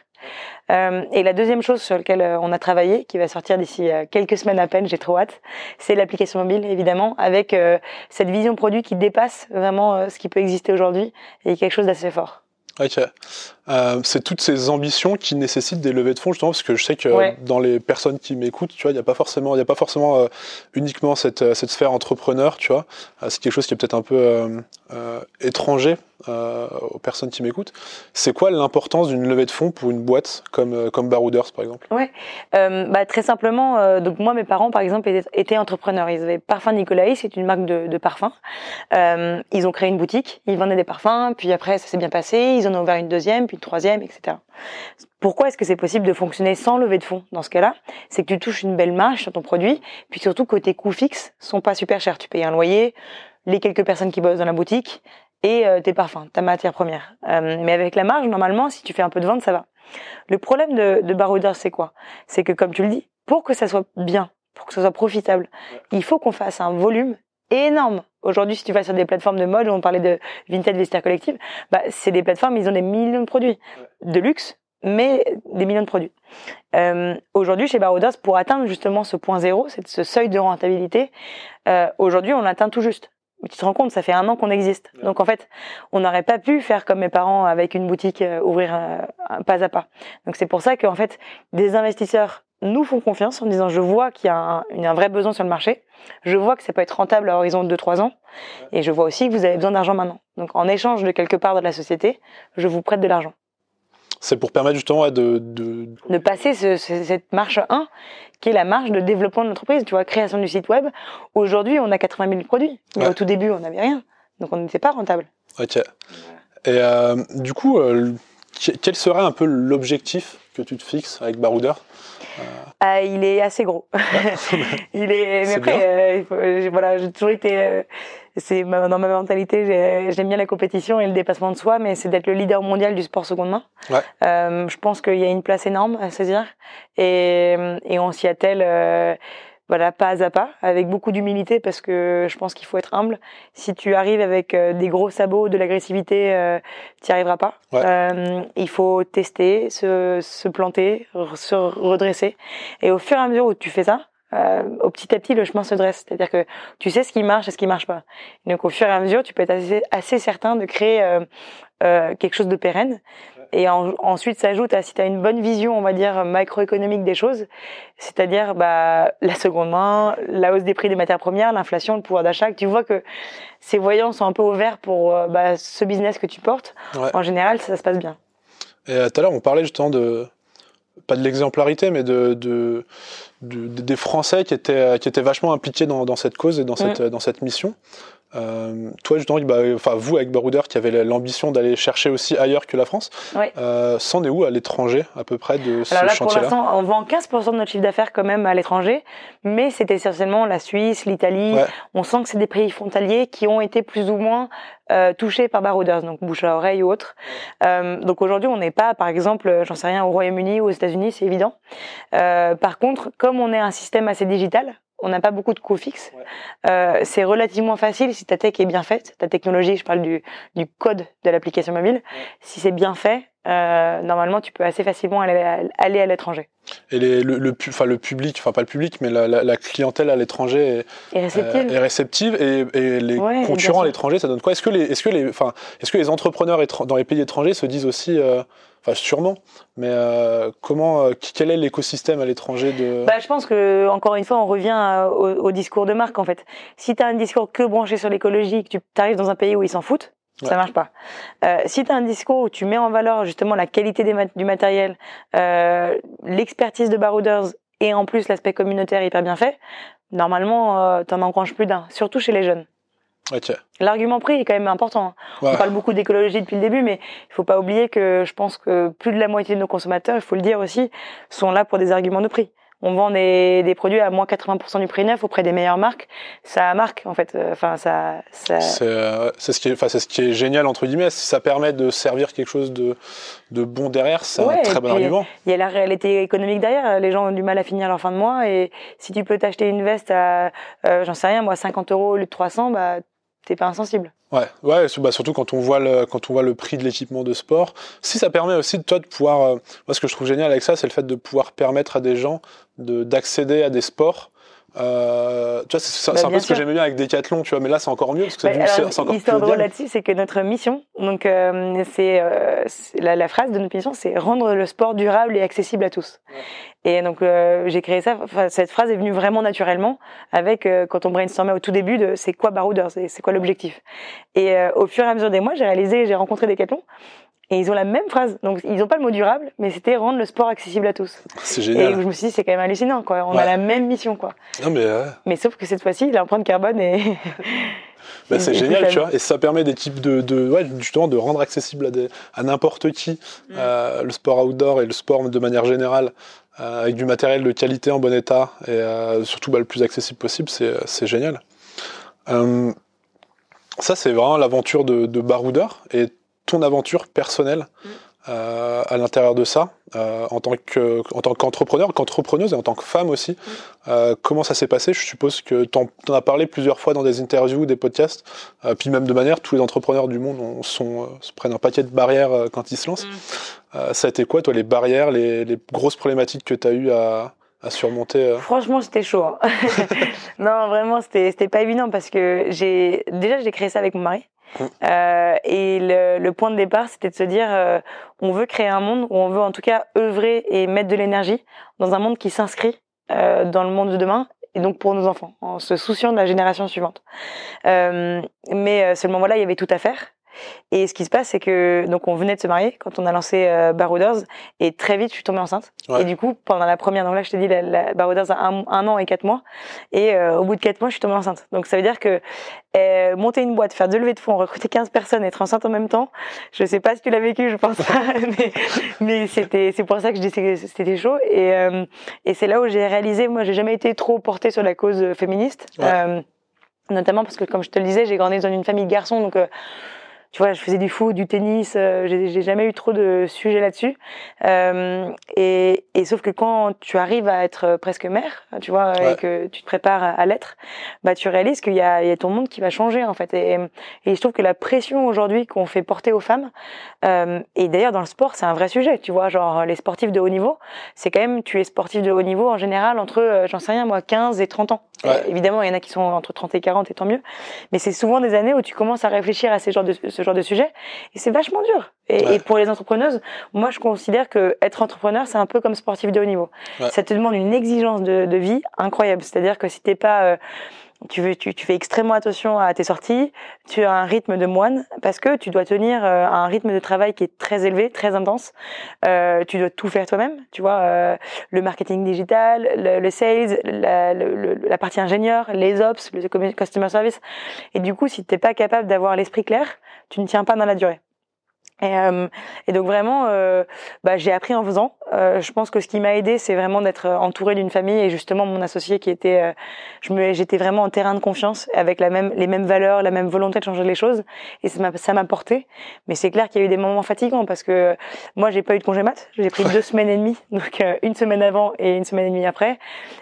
Euh, et la deuxième chose sur laquelle euh, on a travaillé, qui va sortir d'ici euh, quelques semaines à peine, j'ai trop hâte, c'est l'application mobile, évidemment, avec cette vision produit qui dépasse vraiment ce qui peut exister aujourd'hui et quelque chose d'assez fort. Ok. Euh, c'est toutes ces ambitions qui nécessitent des levées de fonds justement parce que je sais que dans les personnes qui m'écoutent, tu vois, il n'y a pas forcément, il y a pas forcément euh, uniquement cette, cette sphère entrepreneur, tu vois. c'est quelque chose qui est peut-être un peu étranger aux personnes qui m'écoutent. C'est quoi l'importance d'une levée de fonds pour une boîte comme comme Barouders par exemple? Ouais, bah, très simplement. donc moi, mes parents par exemple étaient, entrepreneurs. Ils avaient Parfum Nicolai, c'est une marque de, de parfums. ils ont créé une boutique, ils vendaient des parfums, puis après ça s'est bien passé, ils en ont ouvert une deuxième, puis troisième, etc. Pourquoi est-ce que c'est possible de fonctionner sans lever de fonds dans ce cas-là? C'est que tu touches une belle marge sur ton produit, puis surtout tes coûts fixes sont pas super chers. Tu payes un loyer, les quelques personnes qui bossent dans la boutique et euh, tes parfums, ta matière première. Euh, mais avec la marge, normalement, si tu fais un peu de vente, ça va. Le problème de, de Barouders, c'est quoi? C'est que, comme tu le dis, pour que ça soit bien, pour que ça soit profitable, il faut qu'on fasse un volume énorme. Aujourd'hui, si tu vas sur des plateformes de mode, on parlait de Vinted Vestiaire Collective, bah, c'est des plateformes, ils ont des millions de produits de luxe, mais des millions de produits. Euh, aujourd'hui, chez Barodas, pour atteindre justement ce point zéro, ce seuil de rentabilité, euh, aujourd'hui, on l'atteint tout juste. Tu te rends compte, ça fait un an qu'on existe. Donc en fait, on n'aurait pas pu faire comme mes parents avec une boutique, euh, ouvrir un, pas à pas. Donc c'est pour ça qu'en fait, des investisseurs nous font confiance en disant je vois qu'il y a un, un, vrai besoin sur le marché, je vois que ça peut être rentable à horizon de 2-3 ans, et je vois aussi que vous avez besoin d'argent maintenant. Donc en échange de quelque part de la société, je vous prête de l'argent. C'est pour permettre justement de, de... de passer ce, cette marche 1, qui est la marche de développement de l'entreprise, tu vois, création du site web. Aujourd'hui, on a 80 000 produits, mais au tout début, on n'avait rien, donc on n'était pas rentable. Ok. Et euh, du coup, euh, quel serait un peu l'objectif que tu te fixes avec Barouder ah, il est assez gros. il est. Mais après, euh, voilà, j'ai toujours été. Euh, c'est dans ma mentalité, j'aime bien la compétition et le dépassement de soi, mais c'est d'être le leader mondial du sport seconde main. Ouais. Euh, je pense qu'il y a une place énorme à saisir et, et on s'y attelle voilà, pas à pas, avec beaucoup d'humilité parce que je pense qu'il faut être humble. Si tu arrives avec euh, des gros sabots, de l'agressivité, euh, tu n'y arriveras pas. Euh, il faut tester, se, se planter, se redresser. Et au fur et à mesure où tu fais ça, euh, au petit à petit, le chemin se dresse. C'est-à-dire que tu sais ce qui marche et ce qui marche pas. Donc au fur et à mesure, tu peux être assez, assez certain de créer euh, euh, quelque chose de pérenne. Et ensuite s'ajoute à si tu as une bonne vision, on va dire macroéconomique des choses, c'est-à-dire bah, la seconde main, la hausse des prix des matières premières, l'inflation, le pouvoir d'achat. Tu vois que ces voyants sont un peu ouverts pour euh, bah, ce business que tu portes. En général, ça, se passe bien. Et euh, tout à l'heure, on parlait justement de pas de l'exemplarité, mais de, de, des Français qui étaient, qui étaient vachement impliqués dans, dans cette cause et dans cette, dans cette mission. Euh, toi, justement, bah, enfin, vous, avec Barouder, qui avez l'ambition d'aller chercher aussi ailleurs que la France, euh, c'en est où à l'étranger, à peu près, de ce Alors là, pour l'instant, on vend 15% de notre chiffre d'affaires quand même à l'étranger, mais c'est essentiellement la Suisse, l'Italie. On sent que c'est des pays frontaliers qui ont été plus ou moins euh, touchés par Barouders, donc bouche à oreille ou autre. Euh, donc aujourd'hui, on n'est pas, par exemple, j'en sais rien, au Royaume-Uni ou aux États-Unis, c'est évident. Euh, par contre, comme on est un système assez digital, on n'a pas beaucoup de coûts fixes. Euh, c'est relativement facile si ta tech est bien faite, ta technologie, je parle du, du code de l'application mobile. Si c'est bien fait, euh, normalement, tu peux assez facilement aller, aller à l'étranger. Et les, le, le, enfin, le public, enfin pas le public, mais la, la, la clientèle à l'étranger est, est, réceptive. Euh, est réceptive et, et les concurrents à l'étranger, ça donne quoi? Est-ce que les, est-ce que les, enfin, est-ce que les entrepreneurs dans les pays étrangers se disent aussi euh, Enfin, sûrement. Mais euh, comment, euh, quel est l'écosystème à l'étranger de bah, je pense que encore une fois, on revient au, au, discours de marque en fait. Si tu as un discours que branché sur l'écologie, que tu arrives dans un pays où ils s'en foutent, ça marche pas. Euh, si tu as un discours où tu mets en valeur justement la qualité des du matériel, euh, l'expertise de Barouders et en plus l'aspect communautaire hyper bien fait, normalement, euh, tu en engranges plus d'un, surtout chez les jeunes. L'argument prix est quand même important. Hein. On parle beaucoup d'écologie depuis le début, mais il faut pas oublier que je pense que plus de la moitié de nos consommateurs, il faut le dire aussi, sont là pour des arguments de prix. On vend des, des produits à moins 80% du prix neuf auprès des meilleures marques. Ça marque en fait. Enfin, ça. ça... Euh, c'est ce qui est, enfin, c'est ce qui est génial entre guillemets. Si ça permet de servir quelque chose de, de bon derrière, c'est un très bon argument. Il y a la réalité économique derrière. Les gens ont du mal à finir leur fin de mois et si tu peux t'acheter une veste à, euh, j'en sais rien, moi, 50 euros au lieu de 300, bah t'es pas insensible. Ouais, ouais, bah surtout quand on voit le quand on voit le prix de l'équipement de sport. Si ça permet aussi de toi de pouvoir, euh, moi ce que je trouve génial avec ça, c'est le fait de pouvoir permettre à des gens de d'accéder à des sports euh, tu vois, c'est bah, un peu ce que j'aimais bien avec Decathlon, tu vois, mais là c'est encore mieux parce que c'est bah, encore L'histoire drôle là-dessus, c'est que notre mission, donc euh, c'est euh, la, la, phrase de notre mission, c'est rendre le sport durable et accessible à tous. Et donc euh, j'ai créé ça. Cette phrase est venue vraiment naturellement avec euh, quand on brainstormait au tout début de c'est quoi Barouders, c'est quoi l'objectif? Et au fur et à mesure des mois, j'ai réalisé, j'ai rencontré Decathlon et ils ont la même phrase. Donc, ils n'ont pas le mot durable, mais c'était rendre le sport accessible à tous. C'est génial. Et je me suis dit, c'est quand même hallucinant, quoi. On a la même mission, quoi. Non, mais, mais sauf que cette fois-ci, l'empreinte carbone est. bah, c'est génial, tu vois. Et ça permet des types de, de ouais, justement, de rendre accessible à, des, à n'importe qui mm. euh, le sport outdoor et le sport de manière générale. Euh, avec du matériel de qualité en bon état et euh, surtout bah, le plus accessible possible, c'est génial. Euh, ça, c'est vraiment l'aventure de, de Baroudeur. Et ton aventure personnelle mm. euh, à l'intérieur de ça, euh, en tant que en tant qu'entrepreneur, qu'entrepreneuse et en tant que femme aussi. Mm. Euh, comment ça s'est passé? Je suppose que tu en, as parlé plusieurs fois dans des interviews, des podcasts, euh, puis même de manière, tous les entrepreneurs du monde sont, euh, se prennent un paquet de barrières euh, quand ils se lancent. Mm. ça a été quoi, toi, les barrières, les, les grosses problématiques que tu as eues à, à surmonter Franchement, c'était chaud. Hein. non, vraiment, c'était c'était pas évident parce que j'ai déjà j'ai créé ça avec mon mari. Euh, et le, point de départ, c'était de se dire, euh, on veut créer un monde où on veut en tout cas œuvrer et mettre de l'énergie dans un monde qui s'inscrit euh, dans le monde de demain et donc pour nos enfants, en se souciant de la génération suivante. Mais seulement voilà, il y avait tout à faire. Et ce qui se passe, c'est que donc on venait de se marier quand on a lancé euh, Barouders et très vite je suis tombée enceinte. Et du coup, pendant la première, donc là je te dis, la, la Barouders a un, un, an et quatre mois. Et euh, au bout de quatre mois, je suis tombée enceinte. Donc ça veut dire que euh, monter une boîte, faire deux levées de fonds, recruter 15 personnes, être enceinte en même temps, je sais pas si tu l'as vécu, je pense pas, mais, mais c'était, c'est pour ça que je dis que c'était chaud. Et, et c'est là où j'ai réalisé, moi j'ai jamais été trop portée sur la cause féministe. Notamment parce que comme je te le disais, j'ai grandi dans une famille de garçons, donc tu vois, je faisais du foot, du tennis, euh, j'ai jamais eu trop de sujets là-dessus. Euh, et, et, sauf que quand tu arrives à être presque mère, tu vois, et que tu te prépares à, l'être, bah tu réalises qu'il y y a ton monde qui va changer en fait. Et, et je trouve que la pression aujourd'hui qu'on fait porter aux femmes, euh, et d'ailleurs dans le sport, c'est un vrai sujet. Tu vois, genre les sportifs de haut niveau, c'est quand même, tu es sportif de haut niveau en général entre, euh, j'en sais rien moi, 15 et 30 ans. évidemment, il y en a qui sont entre 30 et 40 et tant mieux. Mais c'est souvent des années où tu commences à réfléchir à ces genres de ce genre de sujet. Et c'est vachement dur. Et, pour les entrepreneuses, moi, je considère que être entrepreneur, c'est un peu comme sportif de haut niveau. Ça te demande une exigence de, de vie incroyable. C'est-à-dire que si t'es pas euh, tu, tu, tu, fais extrêmement attention à tes sorties, tu as un rythme de moine parce que tu dois tenir euh, un rythme de travail qui est très élevé, très intense. Euh, tu dois tout faire toi-même, tu vois, euh, le marketing digital, le, le sales, la, le, la, partie ingénieur, les ops, le customer service. Et du coup, si t'es pas capable d'avoir l'esprit clair, tu ne tiens pas dans la durée. Et, euh, et, donc vraiment, euh, bah, j'ai appris en faisant. Euh, je pense que ce qui m'a aidé, c'est vraiment d'être entouré d'une famille et justement mon associé qui était, euh, je me, j'étais vraiment en terrain de confiance avec la même, les mêmes valeurs, la même volonté de changer les choses. Et ça m'a, ça m'a porté. Mais c'est clair qu'il y a eu des moments fatigants parce que moi, j'ai pas eu de congé mat. J'ai pris deux semaines et demie, donc une semaine avant et une semaine et demie après.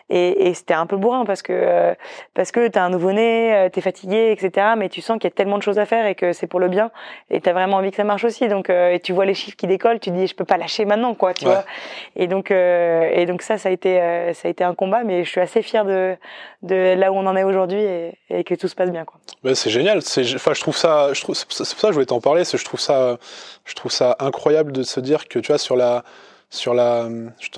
Et, et c'était un peu bourrin parce que parce que t'as un nouveau-né, t'es fatigué, etc. Mais tu sens qu'il y a tellement de choses à faire et que c'est pour le bien. Et t'as vraiment envie que ça marche aussi. Donc, euh, et tu vois les chiffres qui décollent, tu te dis, je peux pas lâcher maintenant, quoi, tu vois. Et donc, euh, et donc ça, ça a été, euh, ça a été un combat, mais je suis assez fière de, de là où on en est aujourd'hui et, et, que tout se passe bien, quoi. Bah, c'est génial. C'est, enfin, je trouve ça, je trouve, c'est pour ça que je voulais t'en parler. C'est, je trouve ça, je trouve ça incroyable de se dire que, tu vois, sur la, sur la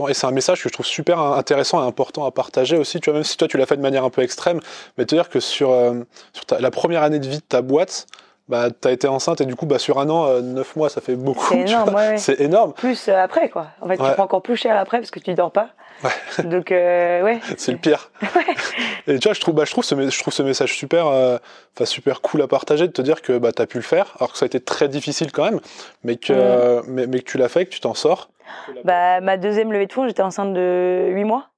et c'est un message que je trouve super intéressant et important à partager aussi tu vois même si toi tu l'as fait de manière un peu extrême mais te dire que sur, sur la première année de vie de ta boîte bah t'as été enceinte et du coup bah sur un an euh, neuf mois ça fait beaucoup c'est énorme ouais, c'est énorme. Plus euh, après quoi. En fait tu prends encore plus cher après parce que tu dors pas. Ouais. donc euh, ouais. C'est le pire. Et tu vois je trouve bah je trouve ce je trouve ce message super euh, enfin super cool à partager de te dire que bah t'as pu le faire alors que ça a été très difficile quand même mais que mm. mais, mais, que tu l'as fait que tu t'en sors. Bah ma deuxième levée de fonds j'étais enceinte de huit mois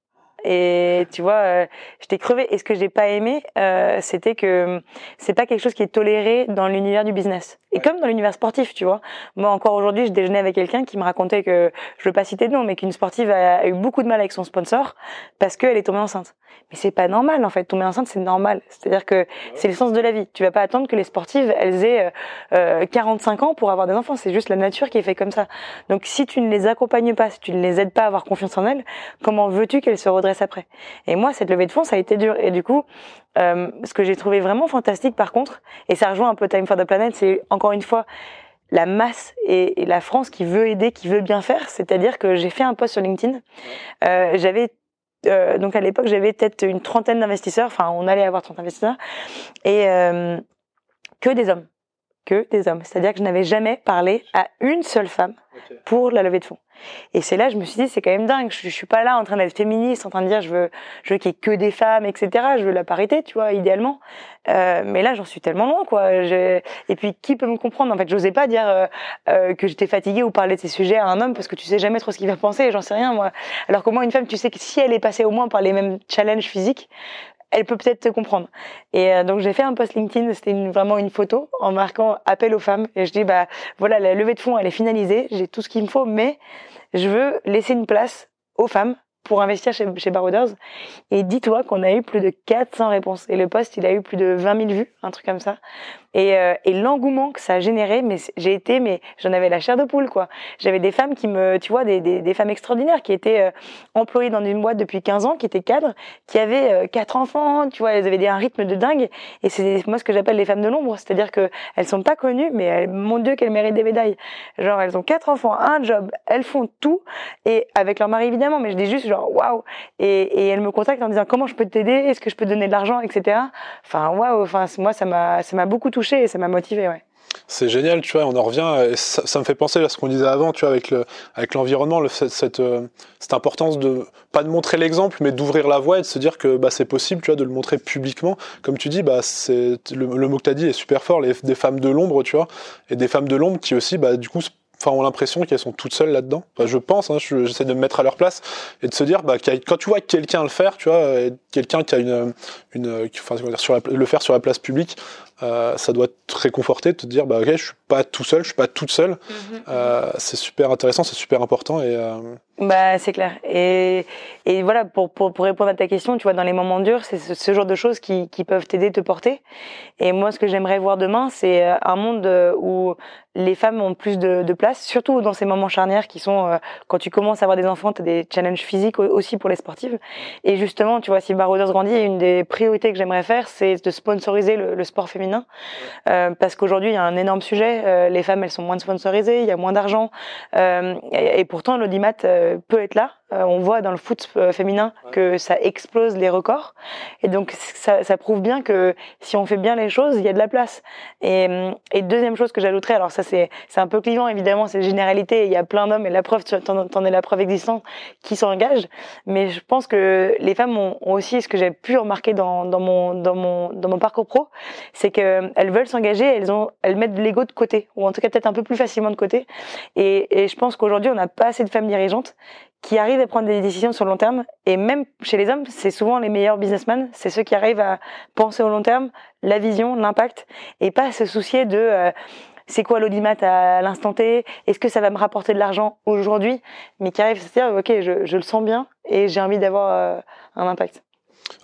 et tu vois, euh, j'étais crevée. Et ce que j'ai pas aimé, euh, c'était que c'est pas quelque chose qui est toléré dans l'univers du business. Et comme dans l'univers sportif, tu vois. Moi, encore aujourd'hui, je déjeunais avec quelqu'un qui me racontait que, je veux pas citer de nom, mais qu'une sportive a, eu beaucoup de mal avec son sponsor parce qu'elle est tombée enceinte. Mais c'est pas normal en fait. Tomber enceinte, c'est normal. C'est-à-dire que c'est le sens de la vie. Tu vas pas attendre que les sportives elles aient euh, 45 euh, ans pour avoir des enfants. C'est juste la nature qui est fait comme ça. Donc si tu ne les accompagnes pas, si tu ne les aides pas à avoir confiance en elles, comment veux-tu qu'elles se redressent après? Et moi, cette levée de fonds, ça a été dur. Et du coup, euh, ce que j'ai trouvé vraiment fantastique, par contre, et ça rejoint un peu Time for the Planet, c'est encore une fois la masse et, la France qui veut aider, qui veut bien faire. C'est-à-dire que j'ai fait un post sur LinkedIn. Euh, j'avais euh, donc à l'époque, j'avais peut-être une trentaine d'investisseurs. Enfin, on allait avoir 30 investisseurs et euh, que des hommes, que des hommes. C'est-à-dire que je n'avais jamais parlé à une seule femme pour la levée de fonds. Et c'est là, je me suis dit, c'est quand même dingue. Je, je suis pas là en train d'être féministe, en train de dire, je veux, je veux qu'il y ait que des femmes, etc. Je veux la parité, tu vois, idéalement. Euh, mais là, j'en suis tellement loin, quoi. Et puis, qui peut me comprendre? En fait, j'osais pas dire euh, euh, que j'étais fatiguée ou parler de ces sujets à un homme parce que tu sais jamais trop ce qu'il va penser. J'en sais rien, moi. Alors qu'au moins, une femme, tu sais que si elle est passée au moins par les mêmes challenges physiques, elle peut peut-être te comprendre. Et euh, donc j'ai fait un post LinkedIn, c'était vraiment une photo en marquant appel aux femmes et je dis bah voilà la levée de fonds elle est finalisée, j'ai tout ce qu'il me faut mais je veux laisser une place aux femmes pour investir chez, chez Barouders. Et dis-toi qu'on a eu plus de 400 réponses. Et le post, il a eu plus de 20 000 vues, un truc comme ça. Et, euh, et l'engouement que ça a généré, mais j'ai été, mais j'en avais la chair de poule, quoi. J'avais des femmes qui me, tu vois, des, des, femmes extraordinaires qui étaient euh, employées dans une boîte depuis 15 ans, qui étaient cadres, qui avaient euh, quatre enfants, tu vois, elles avaient des, un rythme de dingue. Et c'est moi ce que j'appelle les femmes de l'ombre, c'est-à-dire que elles sont pas connues, mais mon Dieu, qu'elles méritent des médailles. Genre, elles ont quatre enfants, un job, elles font tout, et avec leur mari évidemment, mais je dis juste genre waouh. Et, et elles me contactent en disant comment je peux t'aider, est-ce que je peux donner de l'argent, etc. Enfin waouh, enfin moi ça m'a ça m'a beaucoup et ça m'a motivé, ouais. C'est génial, tu vois, on en revient, et ça, me fait penser à ce qu'on disait avant, tu vois, avec le, avec l'environnement, cette, euh, cette, importance de, pas de montrer l'exemple, mais d'ouvrir la voie et de se dire que, bah, c'est possible, tu vois, de le montrer publiquement. Comme tu dis, bah, c'est, le, mot que t'as dit est super fort, les, des femmes de l'ombre, tu vois, et des femmes de l'ombre qui aussi, bah, du coup, enfin, ont l'impression qu'elles sont toutes seules là-dedans. je pense, hein, j'essaie de me mettre à leur place et de se dire, bah, quand tu vois quelqu'un le faire, tu vois, quelqu'un qui a une, une, enfin, sur le faire sur la place publique, euh, ça doit te réconforter, de te dire, bah, ok, je suis pas tout seul, je suis pas toute seule. Mhm. Euh, c'est super intéressant, c'est super important et. Euh... Bah, c'est clair. Et, et voilà, pour, pour, pour, répondre à ta question, tu vois, dans les moments durs, c'est ce, genre de choses qui, qui peuvent t'aider, te porter. Et moi, ce que j'aimerais voir demain, c'est euh, un monde euh, où les femmes ont plus de, de place, surtout dans ces moments charnières qui sont euh, quand tu commences à avoir des enfants, tu as des challenges physiques aussi pour les sportives. Et justement, tu vois, si Barouders grandit, une des priorités que j'aimerais faire, c'est de sponsoriser le, le sport féminin. Euh, parce qu'aujourd'hui, il y a un énorme sujet. les femmes, elles sont moins sponsorisées, il y a moins d'argent. et, et, pourtant, l'audimat peut être là. Euh, on voit dans le foot euh, féminin que ça explose les records. Et donc, ça, ça, prouve bien que si on fait bien les choses, il y a de la place. Et, euh, et deuxième chose que j'ajouterais, alors ça, c'est un peu clivant, évidemment, c'est généralité. Il y a plein d'hommes, et la preuve, t'en, en es la preuve existante, qui s'engagent. Mais je pense que les femmes ont, aussi, ce que j'ai pu remarquer dans, dans, mon, dans, mon, dans mon parcours pro, c'est qu'elles veulent s'engager, elles, ont, elles mettent l'ego de côté, ou en tout cas peut-être un peu plus facilement de côté. Et, et je pense qu'aujourd'hui, on n'a pas assez de femmes dirigeantes qui arrivent à prendre des décisions sur le long terme. Et même chez les hommes, c'est souvent les meilleurs businessmen, c'est ceux qui arrivent à penser au long terme, la vision, l'impact, et pas se soucier de euh, c'est quoi l'audimat à l'instant T, est-ce que ça va me rapporter de l'argent aujourd'hui, mais qui arrivent à se dire ok, je, je le sens bien et j'ai envie d'avoir euh, un impact.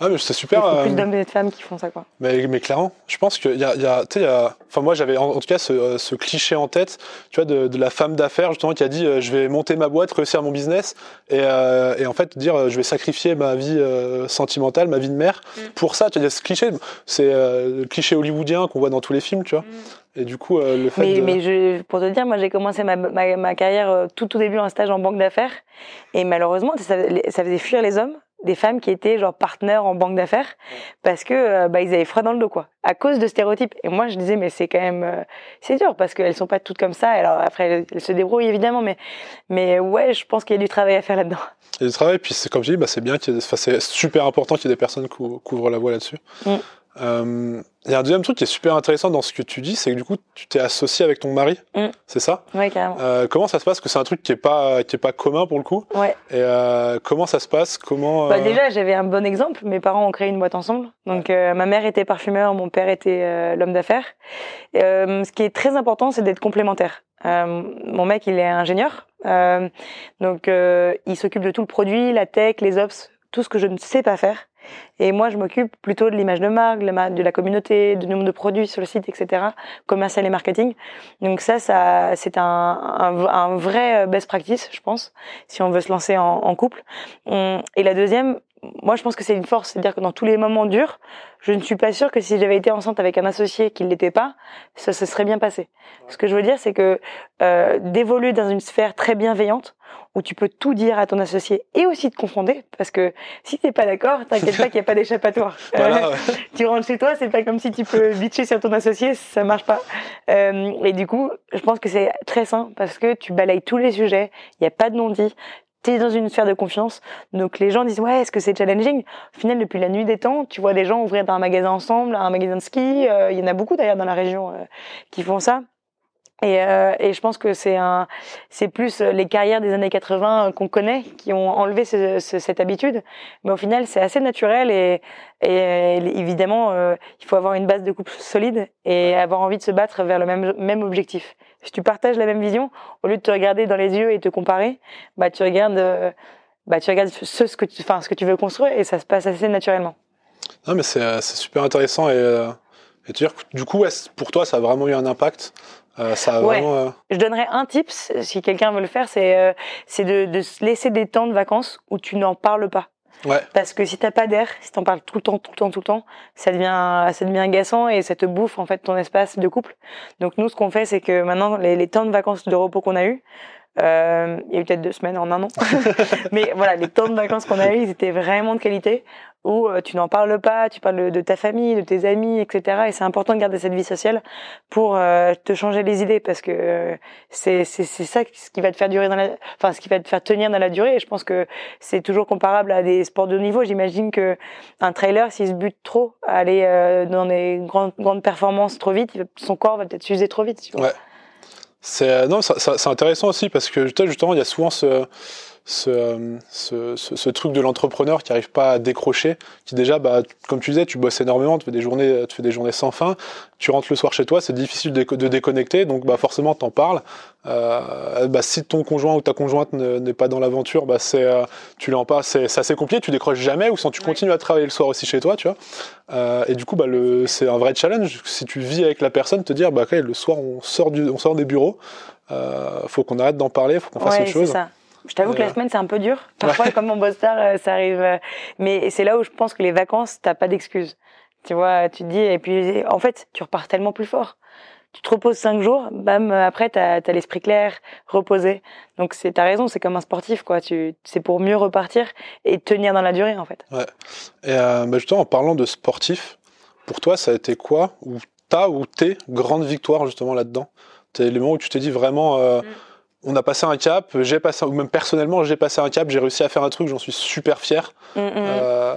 Ah, mais c'est super. Il y a plus euh, d'hommes et de femmes qui font ça, quoi. Mais, mais clairement, je pense qu'il y a, y a, tu sais, il y a, enfin, moi, j'avais en, tout cas ce, ce, cliché en tête, tu vois, de, de la femme d'affaires, justement, qui a dit, euh, je vais monter ma boîte, réussir mon business, et, euh, et en fait, dire, euh, je vais sacrifier ma vie sentimentale, ma vie de mère, mm. pour ça, tu vois, ce cliché, c'est le cliché hollywoodien qu'on voit dans tous les films, tu vois. Mm. Et du coup, le fait mais, de... mais je, pour te dire, moi, j'ai commencé ma, ma, ma carrière tout au début en stage en banque d'affaires, et malheureusement, ça, ça faisait fuir les hommes des femmes qui étaient genre partenaires en banque d'affaires parce que euh, bah ils avaient froid dans le dos quoi à cause de stéréotypes. Et moi je disais mais c'est quand même euh, c'est dur parce qu'elles sont pas toutes comme ça. Alors après elles, se débrouillent évidemment mais mais ouais je pense qu'il y a du travail à faire là-dedans. Il y a du travail puis c'est comme je dis bah c'est bien qu'il c'est super important qu'il y ait des personnes qui couvrent la voie là-dessus. Mm. Euh, il y a un deuxième truc qui est super intéressant dans ce que tu dis, c'est que du coup, tu t'es associé avec ton mari, mm. c'est ça? Oui, carrément. Euh, comment ça se passe? Parce que c'est un truc qui est pas qui est pas commun pour le coup. Ouais. Et euh, comment ça se passe? Comment bah, déjà, j'avais un bon exemple. Mes parents ont créé une boîte ensemble. Donc, ma mère était parfumeur, mon père était l'homme d'affaires. ce qui est très important, c'est d'être complémentaire. mon mec, il est ingénieur, donc il s'occupe de tout le produit, la tech, les ops, tout ce que je ne sais pas faire Et moi, je m'occupe plutôt de l'image de marque, de la communauté, du nombre de produits sur le site, etc. Commercial et marketing. Donc ça, c'est un, vrai euh, best practice, je pense, si on veut se lancer en, couple. Et la deuxième, moi, je pense que c'est une force, c'est-à-dire que dans tous les moments durs, je ne suis pas sûre que si j'avais été enceinte avec un associé qui ne l'était pas, ça se serait bien passé. Ce que je veux dire, c'est que euh, d'évoluer dans une sphère très bienveillante, où tu peux tout dire à ton associé et aussi te confonder, parce que si t'es pas d'accord, t'inquiète pas qu'il n'y a pas d'échappatoire. Voilà, tu rentres chez toi, c'est pas comme si tu peux bitcher sur ton associé, ça marche pas. Euh, et du coup, je pense que c'est très sain parce que tu balayes tous les sujets, il n'y a pas de non-dit, dans une sphère de confiance. Donc les gens disent ouais, est-ce que c'est challenging? Au final, depuis la nuit des temps, tu vois des gens ouvrir un magasin ensemble, un magasin de ski. Euh, il y en a beaucoup d'ailleurs dans la région euh, qui font ça. Et, euh, et, je pense que c'est un, c'est plus les carrières des années 80 qu'on connaît qui ont enlevé ce, cette habitude. Mais au final, c'est assez naturel et, et évidemment, il faut avoir une base de couple solide et avoir envie de se battre vers le même, même objectif. Si tu partages la même vision, au lieu de te regarder dans les yeux et te comparer, bah tu regardes, euh, bah tu regardes ce, ce que tu, enfin ce que tu veux construire et ça se passe assez naturellement. Non mais c'est euh, super intéressant et, euh, et tu dire du coup pour toi ça a vraiment eu un impact? ça a vraiment, Je donnerais un tips si quelqu'un veut le faire, c'est c'est de, de laisser des temps de vacances où tu n'en parles pas. Ouais. Parce que si t'as pas d'air, si t'en parles tout le temps, tout le temps, tout le temps, ça devient, ça devient agaçant et ça te bouffe en fait ton espace de couple. Donc nous, ce qu'on fait, c'est que maintenant, les, les temps de vacances de repos qu'on a eu, euh, il y a eu peut-être deux semaines en un an. Mais voilà, les temps de vacances qu'on a eu, ils étaient vraiment de qualité où euh, tu n'en parles pas, tu parles de, ta famille, de tes amis, etc. Et c'est important de garder cette vie sociale pour euh, te changer les idées parce que euh, c'est c'est ça ce qui va te faire durer dans la, enfin ce qui va te faire tenir dans la durée. Et je pense que c'est toujours comparable à des sports de haut niveau. J'imagine que un trailer, s'il se bute trop, à aller dans des grandes grandes performances trop vite, son corps va peut-être s'user trop vite. Tu vois. Ouais. C'est non, c'est intéressant aussi parce que justement il y a souvent ce ce, ce, ce, truc de l'entrepreneur qui arrive pas à décrocher, qui déjà, bah, comme tu disais, tu bosses énormément, tu fais des journées, tu fais des journées sans fin, tu rentres le soir chez toi, c'est difficile de, de, déconnecter, donc bah forcément t'en parles. Euh, bah, si ton conjoint ou ta conjointe n'est pas dans l'aventure, bah c'est, euh, tu l'en pas, c'est assez compliqué, tu décroches jamais, ou sans tu continues à travailler le soir aussi chez toi, tu vois. Euh, et du coup, bah le, c'est un vrai challenge. Si tu vis avec la personne, te dire, bah okay, le soir on sort du, on sort des bureaux, euh, faut qu'on arrête d'en parler, faut qu'on fasse autre chose. Ça. Je t'avoue que la semaine c'est un peu dur. Parfois, comme mon boss euh, ça arrive. Euh, mais c'est là où je pense que les vacances, t'as pas d'excuses. Tu vois, tu te dis et puis en fait, tu repars tellement plus fort. Tu te reposes cinq jours, bam, après t'as as, l'esprit clair, reposé. Donc c'est t'as raison, c'est comme un sportif quoi. Tu c'est pour mieux repartir et tenir dans la durée en fait. Ouais. Et euh, bah, justement en parlant de sportif, pour toi ça a été quoi ou ta ou tes grandes victoires justement là-dedans? C'est les moments où tu t'es dit vraiment. Euh, mm on a passé un cap, j'ai passé, ou même personnellement, j'ai passé un cap, j'ai réussi à faire un truc, j'en suis super fier. Mm, mm. Euh,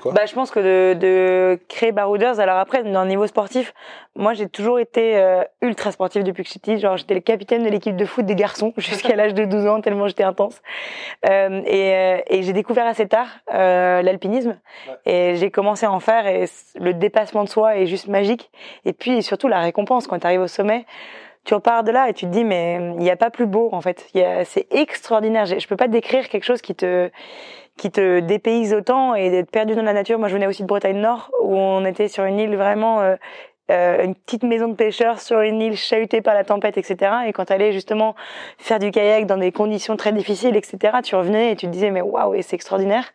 quoi bah, Je pense que de, de créer Barouders, alors après, le niveau sportif, moi j'ai toujours été euh, ultra sportif depuis que j'étais genre j'étais le capitaine de l'équipe de foot des garçons jusqu'à l'âge de 12 ans, tellement j'étais intense. Euh, et, et j'ai découvert assez tard l'alpinisme, et j'ai commencé à en faire, et le dépassement de soi est juste magique. Et puis surtout la récompense, quand tu arrives au sommet, tu repars de là et tu te dis mais il n'y a pas plus beau en fait. C'est extraordinaire. Je peux pas décrire quelque chose qui te qui te dépayse autant et d'être perdu dans la nature. Moi, je venais aussi de Bretagne Nord où on était sur une île vraiment euh, euh, une petite maison de pêcheurs sur une île chahutée par la tempête, etc. Et quand tu allais justement faire du kayak dans des conditions très difficiles, etc., tu revenais et tu te disais mais waouh, et c'est extraordinaire.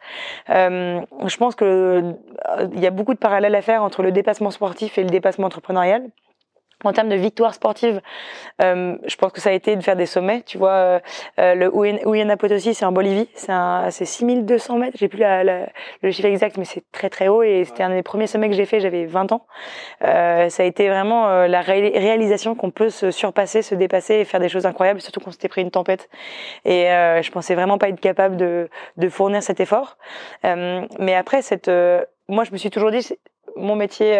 Euh, je pense que euh, il y a beaucoup de parallèles à faire entre le dépassement sportif et le dépassement entrepreneurial. En termes de victoire sportive, euh, je pense que ça a été de faire des sommets. Tu vois, euh, euh le Uyana Potosi, c'est en Bolivie, c'est un, c'est 6200 mètres. J'ai plus la, le chiffre exact, mais c'est très très haut et c'était un des premiers sommets que j'ai fait. J'avais 20 ans. Euh, ça a été vraiment euh, la réalisation qu'on peut se surpasser, se dépasser et faire des choses incroyables, surtout qu'on s'était pris une tempête. Et euh, je pensais vraiment pas être capable de, de fournir cet effort. mais après, cette, moi, je me suis toujours dit, mon métier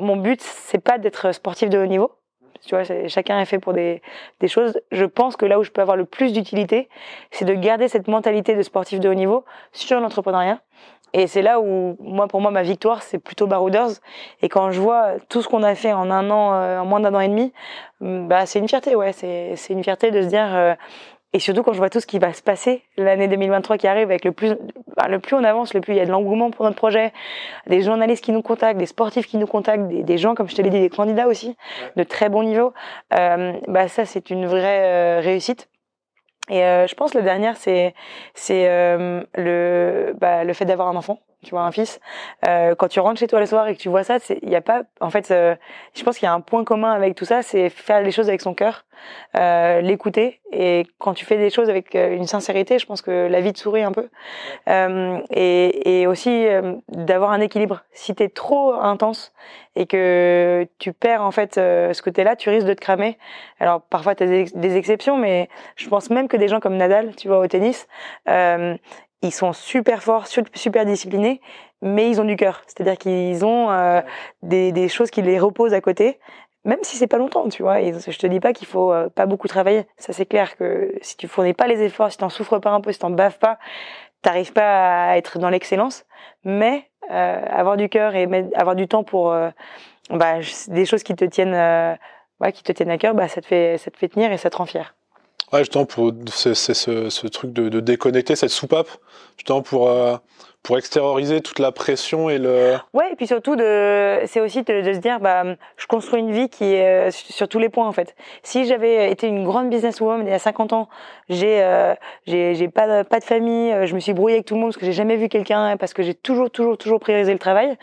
mon but, c'est pas d'être sportif de haut niveau. Tu vois, chacun est fait pour des, choses. Je pense que là où je peux avoir le plus d'utilité, c'est de garder cette mentalité de sportif de haut niveau sur l'entrepreneuriat. Et c'est là où, moi, pour moi, ma victoire, c'est plutôt Barouders. Et quand je vois tout ce qu'on a fait en un an, euh, en moins d'un an et demi, mm, bah, c'est une fierté, ouais. C'est, c'est une fierté de se dire, euh, et surtout quand je vois tout ce qui va se passer l'année 2023 qui arrive avec le plus bah, le plus on avance le plus il y a de l'engouement pour notre projet des journalistes qui nous contactent des sportifs qui nous contactent des, des gens comme je te l'ai dit des candidats aussi de très bon niveau euh, bah ça c'est une vraie euh, réussite. Et euh, je pense le dernier c'est c'est euh, le bah, le fait d'avoir un enfant tu vois un fils euh, quand tu rentres chez toi le soir et que tu vois ça il y a pas en fait euh, je pense qu'il y a un point commun avec tout ça c'est faire les choses avec son cœur euh, l'écouter. Et quand tu fais des choses avec euh, une sincérité je pense que la vie te sourit un peu. Euh, et, et aussi d'avoir un équilibre. Si t'es trop intense et que tu perds en fait ce côté là tu risques de te cramer. Alors parfois tu as des, des, exceptions mais je pense même que des gens comme Nadal tu vois au tennis ils sont super forts, super disciplinés, mais ils ont du cœur. C'est-à-dire qu'ils ont euh, des, des, choses qui les reposent à côté, même si c'est pas longtemps, tu vois. Je te dis pas qu'il faut euh, pas beaucoup travailler. Ça c'est clair que si tu fournis pas les efforts, si t'en souffres pas un peu, si t'en baves pas, t'arrives pas à être dans l'excellence. Mais euh, avoir du cœur et avoir du temps pour euh, bah, des choses qui te tiennent, euh, ouais, qui te tiennent à cœur, bah ça te fait, ça te fait tenir et ça te rend fier. Ouais, justement, pour, c'est, ce, ce, truc de, de, déconnecter cette soupape, justement, pour, euh, pour extérioriser toute la pression et le. Ouais, et puis surtout de, c'est aussi de, de, se dire, bah, je construis une vie qui est euh, sur tous les points en fait. Si j'avais été une grande businesswoman il y a 50 ans, j'ai, euh, j'ai, j'ai pas, pas de famille, euh, je me suis brouillée avec tout le monde parce que j'ai jamais vu quelqu'un, parce que j'ai toujours, toujours, toujours priorisé le travail.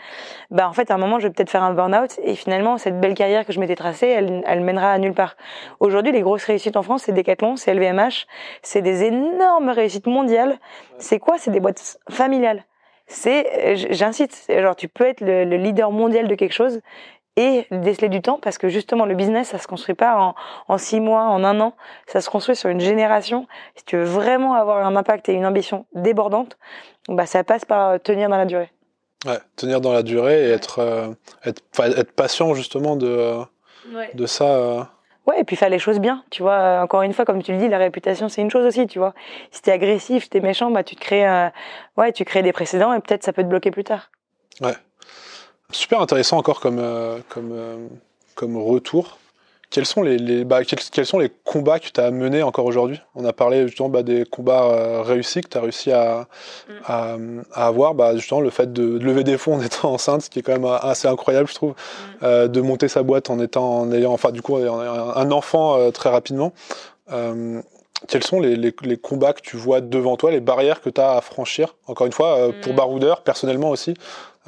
Bah en fait, à un moment, je vais peut-être faire un burn-out et finalement, cette belle carrière que je m'étais tracée, elle, elle mènera à nulle part. Aujourd'hui, les grosses réussites en France, c'est Decathlon, c'est LVMH, c'est des énormes réussites mondiales. C'est quoi? C'est des boîtes familiales c'est, j'incite, genre tu peux être le, le, leader mondial de quelque chose et déceler du temps parce que justement le business ça se construit pas en, en six mois, en un an, ça se construit sur une génération. Si tu veux vraiment avoir un impact et une ambition débordante, bah ça passe par tenir dans la durée. Ouais, tenir dans la durée et être euh, être, être patient justement de ouais. de ça. Euh Et puis faire les choses bien, tu vois. Euh, encore une fois, comme tu le dis, la réputation c'est une chose aussi, tu vois. Si t'es agressif, si t'es méchant, bah tu te crées, euh, ouais, tu crées des précédents et peut-être ça peut te bloquer plus tard. Ouais. Super intéressant encore comme comme euh, comme retour quels sont les, les bah, quels, quels, sont les combats que tu as menés encore aujourd'hui? On a parlé justement bah, des combats euh, réussis que tu as réussi à, mm. à, à, avoir, bah, justement le fait de, de, lever des fonds en étant enceinte, ce qui est quand même assez incroyable, je trouve, mm. euh, de monter sa boîte en étant en ayant, enfin du coup, un enfant euh, très rapidement. Quels sont les, les, les, combats que tu vois devant toi, les barrières que tu as à franchir? Encore une fois, pour mm. Baroudeur, personnellement aussi,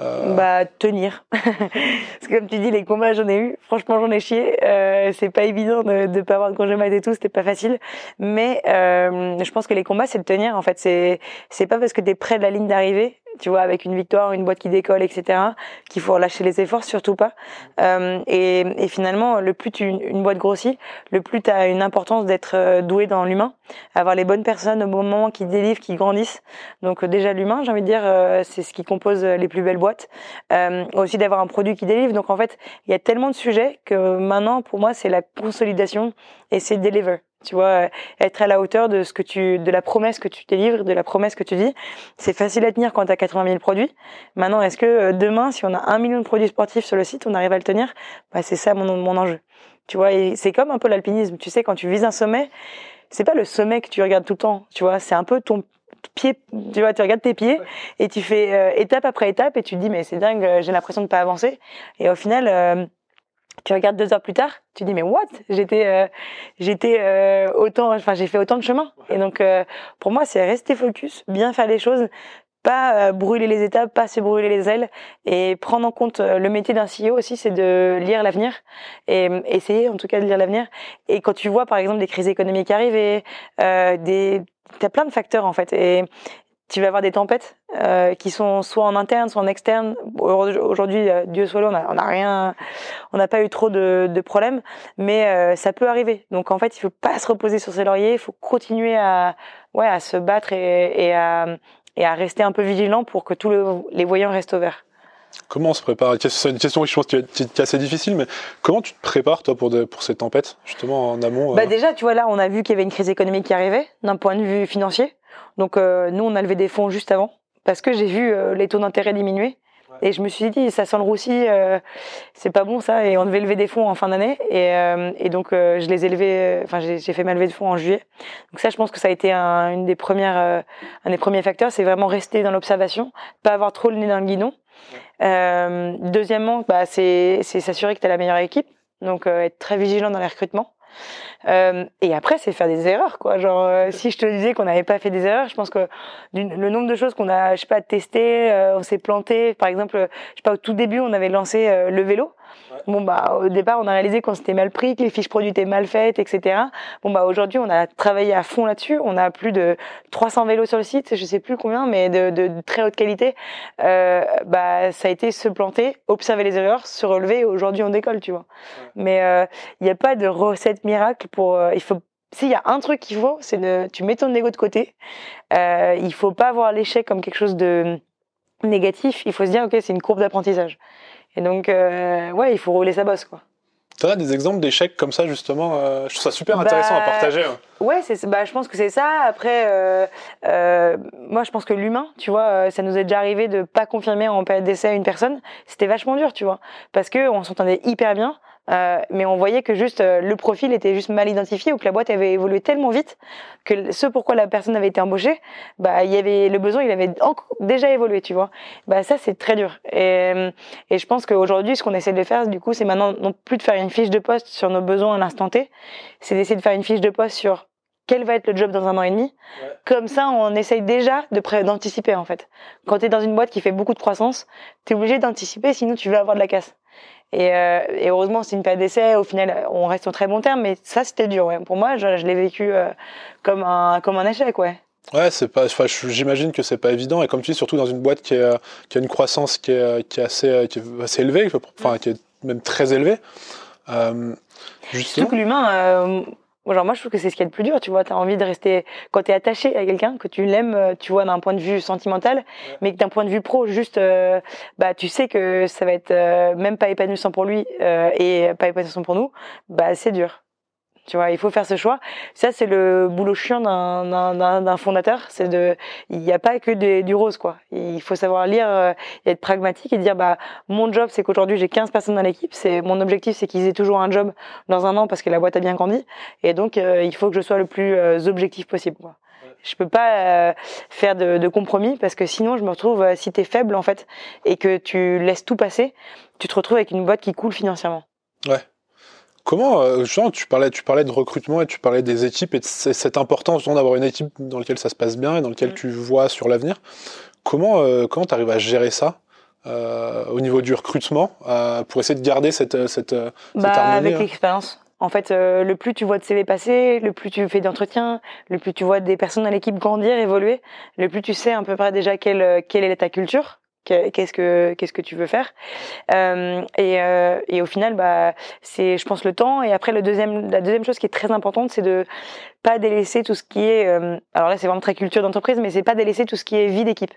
euh... Bah tenir. Parce que comme tu dis, les combats j'en ai eu. Franchement j'en ai chié. Euh, c'est pas évident de, de pas avoir de congé mat et tout. C'était pas facile. Mais euh, je pense que les combats c'est de tenir. En fait c'est c'est pas parce que t'es près de la ligne d'arrivée tu vois, avec une victoire, une boîte qui décolle, etc., qu'il faut relâcher les efforts, surtout pas. Euh, et, et, finalement, le plus tu, une boîte grossit, le plus tu as une importance d'être euh, doué dans l'humain, avoir les bonnes personnes au bon moment qui délivrent, qui grandissent. Donc déjà l'humain, j'ai envie de dire, c'est ce qui compose les plus belles boîtes. Euh, aussi d'avoir un produit qui délivre. Donc en fait, il y a tellement de sujets que maintenant, pour moi, c'est la consolidation et c'est deliver tu vois, euh, être à la hauteur de ce que tu, de la promesse que tu délivres, de la promesse que tu dis. C'est facile à tenir quand tu as 80 000 produits. Maintenant, est-ce que euh, demain, si on a un million de produits sportifs sur le site, on arrive à le tenir? Bah, C'est ça mon, mon enjeu. Tu vois, c'est comme un peu l'alpinisme. Tu sais, quand tu vises un sommet, c'est pas le sommet que tu regardes tout le temps. Tu vois, c'est un peu ton pied. Tu vois, tu regardes tes pieds et tu fais euh, étape après étape et tu te dis mais c'est dingue, j'ai l'impression de pas avancer. Et au final. Euh, tu regardes deux heures plus tard, tu dis mais what? J'étais, euh, j'étais euh, autant, enfin j'ai fait autant de chemin. Et donc euh, pour moi c'est rester focus, bien faire les choses, pas euh, brûler les étapes, pas se brûler les ailes et prendre en compte euh, le métier d'un CEO aussi, c'est de lire l'avenir et essayer en tout cas de lire l'avenir. Et quand tu vois par exemple des crises économiques arriver, euh, des T'as plein de facteurs en fait et, tu vas avoir des tempêtes euh, qui sont soit en interne, soit en externe. Aujourd'hui, euh, Dieu soit là, on n'a rien, on n'a pas eu trop de, de problèmes, mais euh, ça peut arriver. Donc en fait, il faut pas se reposer sur ses lauriers, il faut continuer à, ouais, à se battre et, et, à, et à rester un peu vigilant pour que tous le, les voyants restent ouverts. Comment on se prépare? C'est une question qui je pense qui est assez difficile, mais comment tu te prépares toi pour, de, pour ces tempêtes justement en amont Bah déjà, tu vois là, on a vu qu'il y avait une crise économique qui arrivait d'un point de vue financier. Donc euh, nous, on a levé des fonds juste avant parce que j'ai vu euh, les taux d'intérêt diminuer. Et je me suis dit, ça sent le roussi, euh, c'est pas bon ça. Et on devait lever des fonds en fin d'année. Et, euh, et donc, je les ai levés, enfin, j'ai fait ma levée de fonds en juillet. Donc ça, je pense que ça a été un, une des premières, un des premiers facteurs, c'est vraiment rester dans l'observation, pas avoir trop le nez dans le guidon. Deuxièmement, bah, c'est s'assurer que tu as la meilleure équipe. Donc, être très vigilant dans les recrutements. Euh, et après, c'est faire des erreurs, quoi. Genre, euh, si je te disais qu'on n'avait pas fait des erreurs, je pense que le nombre de choses qu'on a, je sais pas, testé, euh, on s'est planté. Par exemple, je sais pas, au tout début, on avait lancé le vélo. Bon bah au départ on a réalisé qu'on s'était mal pris, que les fiches produits étaient mal faites, etc. Bon bah aujourd'hui on a travaillé à fond là-dessus. On a plus de 300 vélos sur le site, je sais plus combien, mais de, de, très haute qualité. Euh, bah ça a été se planter, observer les erreurs, se relever. Aujourd'hui on décolle, tu vois. Mais il euh, n'y a pas de recette miracle pour. Euh, il faut s'il y a un truc qu'il faut, c'est de tu mets ton ego de côté. Euh, il faut pas voir l'échec comme quelque chose de négatif. Il faut se dire ok c'est une courbe d'apprentissage. Et donc, euh, ouais, il faut rouler sa bosse, quoi. Tu as des exemples d'échecs comme ça, justement euh, Je trouve ça super intéressant à bah, partager. Ouais, c'est, bah, je pense que c'est ça. Après, euh, euh, moi, je pense que l'humain, tu vois, ça nous est déjà arrivé de pas confirmer en période d'essai une personne. C'était vachement dur, tu vois, parce que on s'entendait hyper bien. Euh, mais on voyait que juste euh, le profil était juste mal identifié ou que la boîte avait évolué tellement vite que ce pourquoi la personne avait été embauchée, bah il y avait le besoin, il avait déjà évolué, tu vois. Bah ça c'est très dur. Et, et je pense qu'aujourd'hui, ce qu'on essaie de faire, du coup, c'est maintenant non plus de faire une fiche de poste sur nos besoins à l'instant T, c'est d'essayer de faire une fiche de poste sur quel va être le job dans un an et demi. Comme ça, on essaye déjà de d'anticiper en fait. Quand tu es dans une boîte qui fait beaucoup de croissance, tu es obligé d'anticiper, sinon tu vas avoir de la casse. Et, euh, et heureusement, c'est une période d'essai. Au final, on reste en très bon terme, mais ça, c'était dur. Ouais. Pour moi, je, je l'ai vécu euh, comme un comme un échec, ouais. Ouais, c'est pas. J'imagine que c'est pas évident. Et comme tu dis, surtout dans une boîte qui, est, qui a une croissance qui est, qui est assez, qui est assez élevée, enfin, qui est même très élevée. Euh, justement. Surtout que l'humain, euh, Genre moi je trouve que c'est ce qui est le plus dur, tu vois, tu as envie de rester quand tu es attaché à quelqu'un que tu l'aimes, euh, tu vois d'un point de vue sentimental, mais que d'un point de vue pro juste euh, bah tu sais que ça va être euh, même pas épanouissant pour lui et pas épanouissant pour nous, bah c'est dur. Tu vois, il faut faire ce choix. Ça, c'est le boulot chiant d'un fondateur. C'est de, il n'y a pas que du rose, quoi. Il faut savoir lire euh, et être pragmatique et dire, bah, mon job, c'est qu'aujourd'hui, j'ai 15 personnes dans l'équipe. C'est, mon objectif, c'est qu'ils aient toujours un job dans un an parce que la boîte a bien grandi. Et donc, euh, il faut que je sois le plus euh, objectif possible, quoi. Je peux pas faire de, de, compromis parce que sinon je me retrouve si tu es faible en fait et que tu laisses tout passer, tu te retrouves avec une boîte qui coule financièrement. Ouais. Comment, euh, tu parlais, tu parlais de recrutement et tu parlais des équipes et de cette importance d'avoir une équipe dans laquelle ça se passe bien et dans laquelle mm. tu vois sur l'avenir. Comment, euh, comment tu arrives à gérer ça euh, au niveau du recrutement euh, pour essayer de garder cette, cette, bah, cette Avec hein l'expérience. En fait, le plus tu vois de CV passer, le plus tu fais d'entretiens, le plus tu vois des personnes dans l'équipe grandir, évoluer, le plus tu sais à peu près déjà quelle, quelle est ta culture qu'est-ce que qu'est-ce que tu veux faire? Euh, et, euh, et au final bah c'est je pense le temps. Et après le deuxième la deuxième chose qui est très importante c'est de pas délaisser tout ce qui est euh, alors là c'est vraiment très culture d'entreprise mais c'est pas délaisser tout ce qui est vie d'équipe.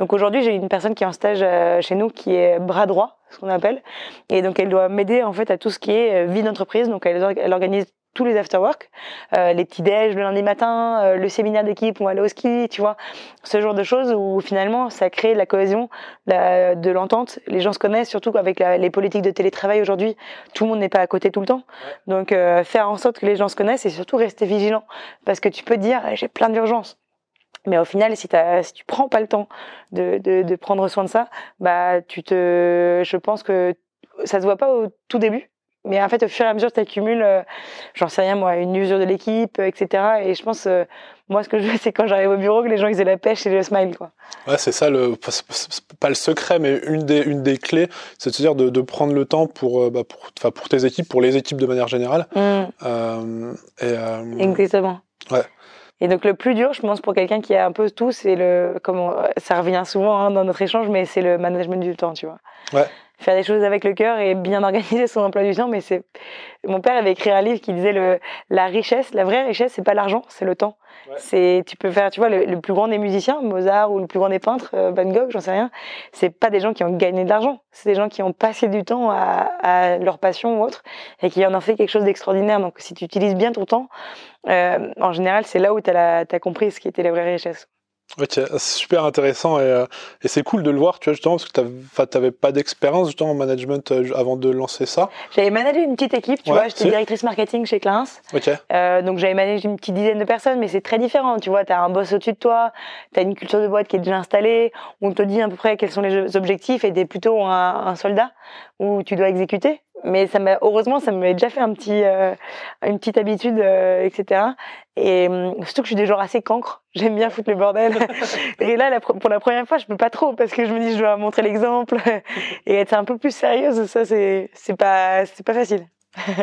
Donc aujourd'hui j'ai une personne qui est en stage chez nous qui est bras droit ce qu'on appelle et donc elle doit m'aider en fait à tout ce qui est euh, vie d'entreprise donc elle, elle organise tous les after-work, euh, les petits déj le lundi matin, euh, le séminaire d'équipe, on va aller au ski, tu vois, ce genre de choses où finalement ça crée la cohésion, de l'entente. Les gens se connaissent, surtout avec les politiques de télétravail aujourd'hui, tout le monde n'est pas à côté tout le temps. Donc euh, faire en sorte que les gens se connaissent et surtout rester vigilant, parce que tu peux dire j'ai plein d'urgences. Mais au final, si, si tu prends pas le temps de, de, de prendre soin de ça, bah tu te, je pense que ça se voit pas au tout début, mais en fait, au fur et à mesure, tu accumules, euh, j'en sais rien moi, une usure de l'équipe, etc. Et je pense, euh, moi, ce que je veux, c'est quand j'arrive au bureau, que les gens ils aient la pêche et le smile, quoi. Ouais, c'est ça, le, pas le secret, mais une des, une des clés, c'est de dire de, de prendre le temps pour, euh, bah, pour, pour tes équipes, pour les équipes de manière générale. Mmh. et, Exactement. Ouais. Et donc le plus dur, je pense, pour quelqu'un qui a un peu tout, c'est le, comme ça revient souvent hein, dans notre échange, mais c'est le management du temps, tu vois. Ouais faire des choses avec le cœur et bien organiser son emploi du temps. Mais c'est, mon père avait écrit un livre qui disait le, la richesse, la vraie richesse, c'est pas l'argent, c'est le temps. C'est, tu peux faire, tu vois, le, plus grand des musiciens, Mozart ou le plus grand des peintres, euh, Van Gogh, j'en sais rien. C'est pas des gens qui ont gagné de l'argent, c'est des gens qui ont passé du temps à, à, leur passion ou autre et qui en ont fait quelque chose d'extraordinaire. Donc, si tu utilises bien ton temps, en général, c'est là où tu as compris ce qui était la vraie richesse. Ok, c'est super intéressant et, euh, et c'est cool de le voir, tu vois, justement, parce que tu n'avais pas d'expérience justement en management euh, avant de lancer ça. J'avais managé une petite équipe, tu Ouais, vois, j'étais si. directrice marketing chez Kleins. Ok, Euh, donc j'avais managé une petite dizaine de personnes, mais c'est très différent. Tu vois, tu as un boss au-dessus de toi, tu as une culture de boîte qui est déjà installée, on te dit à peu près quels sont les objectifs et tu es plutôt un, un soldat où tu dois exécuter. Mais ça m'a heureusement, ça m'avait déjà fait un petit, euh, une petite habitude, euh, etc. Et hum, surtout que je suis des genres assez cancre. J'aime bien foutre le bordel. et là, pour la première fois, je peux pas trop parce que je me dis je dois montrer l'exemple et être un peu plus sérieuse. Ça, c'est c'est pas c'est pas facile.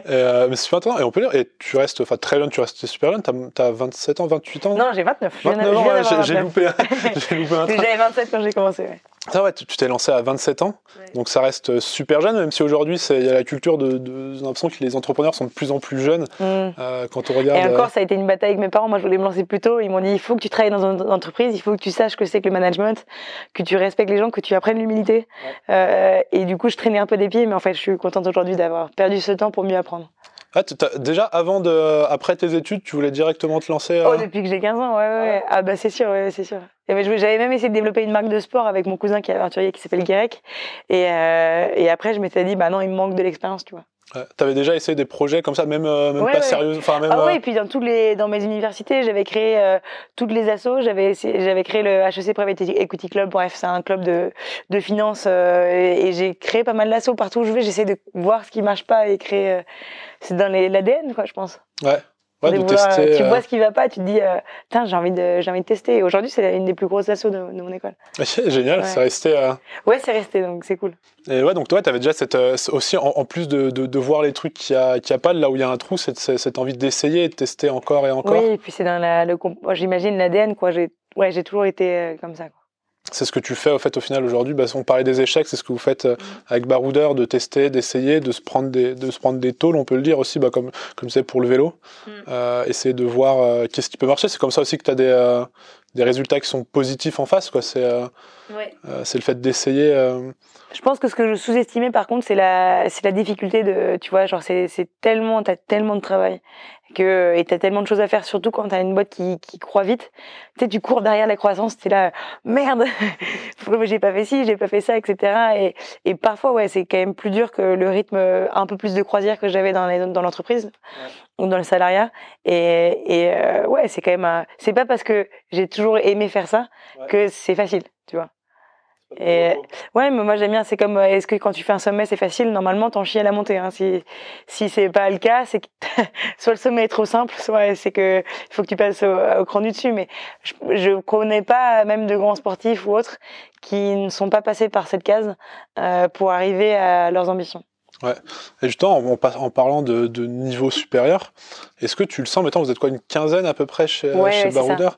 Euh, mais c'est super intéressant. Et on peut dire, et tu restes, enfin très jeune, tu restes super jeune, t'as as 27 ans, 28 ans? Non, j'ai 29. Je viens d'a- 29 je ans, ouais, j'ai j'ai 29. loupé, loupé un. J'avais 27 quand j'ai commencé. Ouais. Ah ouais, tu t'es lancé à 27 ans, Ouais. donc ça reste super jeune, même si aujourd'hui il y a la culture de, de j'ai l'impression que les entrepreneurs sont de plus en plus jeunes. Mm. Euh, quand on regarde, Et euh, encore, ça a été une bataille avec mes parents. Moi, je voulais me lancer plus tôt. Ils m'ont dit il faut que tu travailles dans une entreprise, il faut que tu saches que c'est que le management, que tu respectes les gens, que tu apprennes l'humilité. Euh, et du coup, je traînais un peu des pieds, mais en fait, je suis contente aujourd'hui d'avoir perdu ce temps pour mieux apprendre. ah, déjà avant de, après tes études, tu voulais directement te lancer. euh, Oh, depuis que j'ai 15 ans, ouais, ouais. ouais. Ah bah c'est sûr, ouais, c'est sûr. J'avais même essayé de développer une marque de sport avec mon cousin qui est aventurier, qui s'appelle Guérec. Et, euh, et après, je m'étais dit, bah non, il me manque de l'expérience, tu vois. Ouais. T'avais déjà essayé des projets comme ça, même, euh, même Ouais, pas ouais. sérieux, enfin même. Ah euh, oui, et puis dans toutes les dans mes universités, j'avais créé euh, toutes les assos. J'avais j'avais créé le HEC Private Equity Club. Bref, c'est un club de de finance euh, et, et j'ai créé pas mal d'assos partout où je vais. J'essaie de voir ce qui marche pas et créer. euh, c'est dans l'ADN, quoi, je pense. Ouais. Ouais, De de vouloir- tester. tu euh, vois ce qui va pas, tu te dis, euh, putain, j'ai envie de j'ai envie de tester. Aujourd'hui, c'est une des plus grosses assos de, de mon école. Génial, Ouais. c'est resté. euh, Ouais, c'est resté, donc c'est cool. Et ouais, donc toi, t'avais déjà cette euh, aussi en, en plus de, de, de voir les trucs qu'il y a, qu'il y a pas là où il y a un trou, cette, cette envie d'essayer de tester encore et encore? Oui, et puis c'est dans la, le, j'imagine l'ADN, quoi. J'ai, ouais, j'ai toujours été euh, comme ça. Quoi. C'est ce que tu fais au fait au final aujourd'hui. Bah, on parlait des échecs, c'est ce que vous faites euh, avec Baroudeur, de tester, d'essayer, de se prendre des, de se prendre des tôles, on peut le dire aussi, bah, comme comme c'est pour le vélo. Mm. Euh, essayer de voir euh, qu'est-ce qui peut marcher. C'est comme ça aussi que tu as des euh, des résultats qui sont positifs en face. Quoi. C'est euh, euh, c'est le fait d'essayer. euh, Je pense que ce que je sous-estimais par contre, c'est la, c'est la difficulté de, tu vois, genre c'est, c'est tellement, t'as tellement de travail que et t'as tellement de choses à faire, surtout quand t'as une boîte qui, qui croît vite. Tu sais, tu cours derrière la croissance, t'es là, merde, j'ai pas fait ci, j'ai pas fait ça, etc. Et, et parfois, ouais, c'est quand même plus dur que le rythme un peu plus de croisière que j'avais dans, les, dans l'entreprise ou dans le salariat. Et, et euh, ouais, c'est quand même, c'est pas parce que j'ai toujours aimé faire ça Ouais. que c'est facile, tu vois. Et ouais, mais moi j'aime bien. C'est comme, euh, est-ce que quand tu fais un sommet c'est facile? Normalement, t'en chies à la montée. Hein. Si si c'est pas le cas, c'est que soit le sommet est trop simple, soit c'est que il faut que tu passes au, au cran du dessus. Mais je, je connais pas même de grands sportifs ou autres qui ne sont pas passés par cette case euh, pour arriver à leurs ambitions. Et justement, en, en par- en parlant de, de niveau supérieur, est-ce que tu le sens Maintenant, vous êtes quoi, une quinzaine à peu près chez, Ouais, chez ouais, c'est. Baroudeur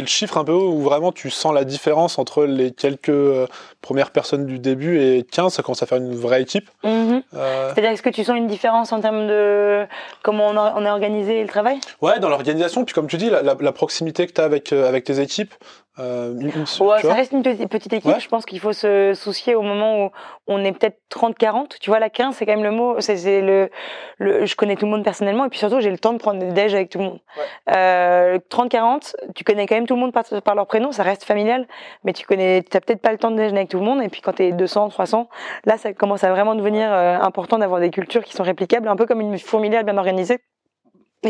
le chiffre un peu où vraiment tu sens la différence entre les quelques euh, premières personnes du début et 15, ça commence à faire une vraie équipe. Mhm. Euh, C'est-à-dire, est-ce que tu sens une différence en termes de comment on, a- on est organisé le travail? Ouais, dans l'organisation, puis comme tu dis, la, la- la proximité que tu as avec, euh, avec tes équipes. Euh, Ouais, ça reste une petite, équipe. Ouais. Je pense qu'il faut se soucier au moment où on est peut-être 30-40. Tu vois, la 15, c'est quand même le mot. C'est c'est le, le, je connais tout le monde personnellement et puis surtout, j'ai le temps de prendre des déj avec tout le monde. Euh, 30-40, tu connais quand même tout le monde par, par leur prénom. Ça reste familial, mais tu connais, t'as peut-être pas le temps de déjeuner avec tout le monde. Et puis quand t'es 200, 300, là, ça commence à vraiment devenir euh, important d'avoir des cultures qui sont réplicables, un peu comme une fourmilière bien organisée.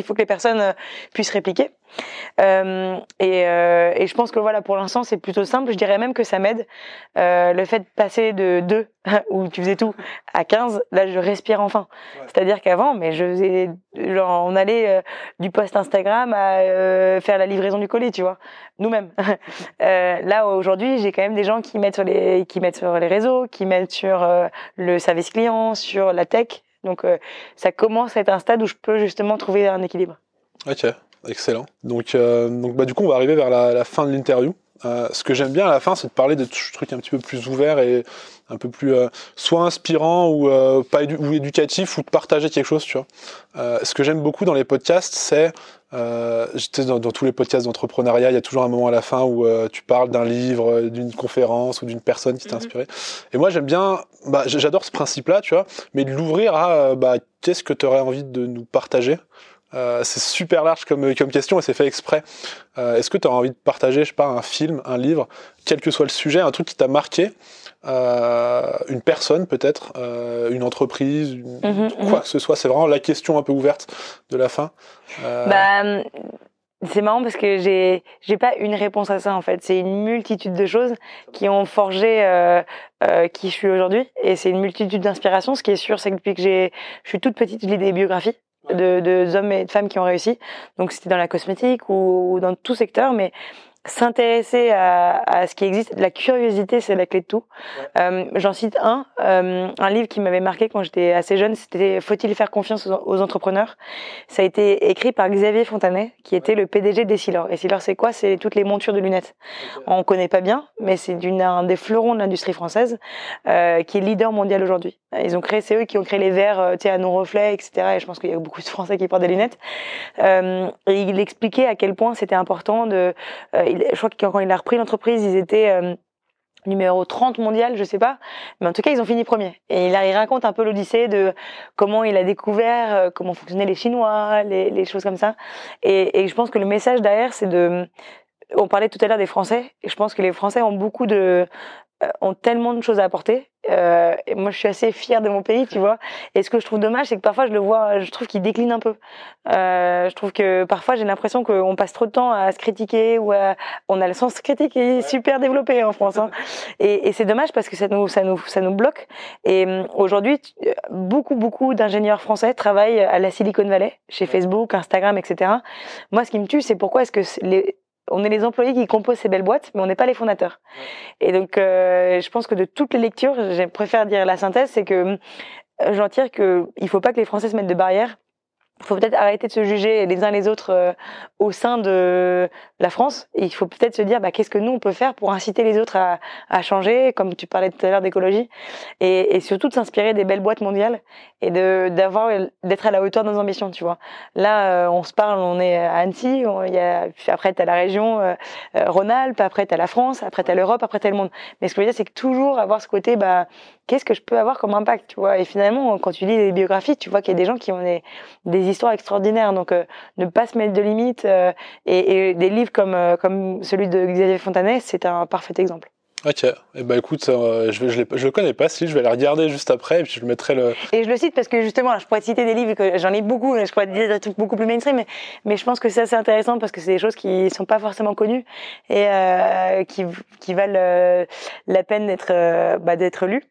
Il faut que les personnes euh, puissent répliquer. Euh, et, euh, et je pense que voilà, pour l'instant, c'est plutôt simple. Je dirais même que ça m'aide. Euh, le fait de passer de 2, où tu faisais tout, à 15, là, je respire enfin. Ouais. C'est-à-dire qu'avant, mais je faisais, genre, on allait du post Instagram à faire la livraison du colis, tu vois, nous-mêmes. Là, aujourd'hui, j'ai quand même des gens qui mettent sur les, qui mettent sur les réseaux, qui mettent sur le service client, sur la tech. Donc, euh, ça commence à être un stade où je peux justement trouver un équilibre. Ok, excellent. Donc, euh, donc bah, du coup, on va arriver vers la, la fin de l'interview. Euh, ce que j'aime bien à la fin, c'est de parler de tr- trucs un petit peu plus ouverts et un peu plus euh, soit inspirants ou euh, pas édu- ou éducatifs ou de partager quelque chose, tu vois. Euh, ce que j'aime beaucoup dans les podcasts, c'est euh, j'étais dans, dans tous les podcasts d'entrepreneuriat, il y a toujours un moment à la fin où euh, tu parles d'un livre, d'une conférence ou d'une personne qui t'a Mhm. inspiré. Et moi, j'aime bien, bah, j'adore ce principe-là, tu vois, mais de l'ouvrir à bah, qu'est-ce que tu aurais envie de nous partager? Euh, c'est super large comme, comme question et c'est fait exprès. Euh, Est-ce que tu as envie de partager, je sais pas, un film, un livre, quel que soit le sujet, un truc qui t'a marqué, euh, une personne peut-être, une entreprise, une- Mhm, quoi que ce soit. C'est vraiment la question un peu ouverte de la fin. Bah, c'est marrant parce que j'ai j'ai pas une réponse à ça en fait. C'est une multitude de choses qui ont forgé euh, euh, qui je suis aujourd'hui et c'est une multitude d'inspirations. Ce qui est sûr, c'est que depuis que j'ai je suis toute petite, je lis des biographies de, de hommes et de femmes qui ont réussi. Donc c'était dans la cosmétique ou, ou dans tout secteur, mais s'intéresser à, à ce qui existe, la curiosité, c'est la clé de tout. Euh, J'en cite un, euh, un livre qui m'avait marqué quand j'étais assez jeune, c'était Faut-il faire confiance aux, aux entrepreneurs? Ça a été écrit par Xavier Fontanet, qui était le PDG d'Essilor. Essilor, c'est quoi? C'est toutes les montures de lunettes. On connaît pas bien, mais c'est un des fleurons de l'industrie française euh, qui est leader mondial aujourd'hui. Ils ont créé, c'est eux qui ont créé les verres, euh, à non-reflet, etc. Et je pense qu'il y a beaucoup de Français qui portent des lunettes. Euh, et il expliquait à quel point c'était important de. euh, je crois que quand il a repris l'entreprise, ils étaient numéro 30 mondial, je sais pas, mais en tout cas ils ont fini premier. Et il, raconte un peu l'odyssée de comment il a découvert comment fonctionnaient les Chinois, les, choses comme ça. Et, je pense que le message derrière, c'est de, on parlait tout à l'heure des Français, et je pense que les Français ont beaucoup de, ont tellement de choses à apporter. Euh, et moi, je suis assez fière de mon pays, tu vois. Et ce que je trouve dommage, c'est que parfois, je le vois, je trouve qu'il décline un peu. Euh, je trouve que parfois, j'ai l'impression qu'on passe trop de temps à se critiquer ou à... on a le sens critique qui est super développé en France. Hein. Et, et c'est dommage parce que ça nous, ça nous, ça nous bloque. Et hum, aujourd'hui, euh, beaucoup, beaucoup d'ingénieurs français travaillent à la Silicon Valley, chez Facebook, Instagram, etc. Moi, ce qui me tue, c'est pourquoi est-ce que les, on est les employés qui composent ces belles boîtes, mais on n'est pas les fondateurs. Et donc, euh, je pense que de toutes les lectures, je préfère dire la synthèse, c'est que euh, j'en tire que il faut pas que les Français se mettent de barrières. Il faut peut-être arrêter de se juger les uns les autres euh, au sein de la France. Et il faut peut-être se dire, bah, qu'est-ce que nous on peut faire pour inciter les autres à, à changer, comme tu parlais tout à l'heure d'écologie, et, et surtout de s'inspirer des belles boîtes mondiales et de d'avoir d'être à la hauteur de nos ambitions, tu vois. Là, euh, on se parle, on est à Annecy, on- y a, après t'as la région euh, euh, Rhône-Alpes, après t'as la France, après t'as l'Europe, après t'as le monde. Mais ce que je veux dire, c'est que toujours avoir ce côté, bah, qu'est-ce que je peux avoir comme impact, tu vois. Et finalement, quand tu lis les biographies, tu vois qu'il y a des gens qui ont des, des histoires extraordinaires. Donc, euh, ne pas se mettre de limites. euh, et, et des livres comme, euh, comme celui de Xavier Fontanet, c'est un parfait exemple. Ok, et bah écoute, euh, je, je, le connais pas, si je vais aller regarder juste après, et puis je le mettrai le. Et je le cite parce que justement, là, je pourrais te citer des livres que j'en ai beaucoup, je pourrais te dire des trucs beaucoup plus mainstream, mais, mais je pense que c'est assez intéressant parce que c'est des choses qui sont pas forcément connues et euh, qui, qui valent euh, la peine d'être euh, bah, d'être lues.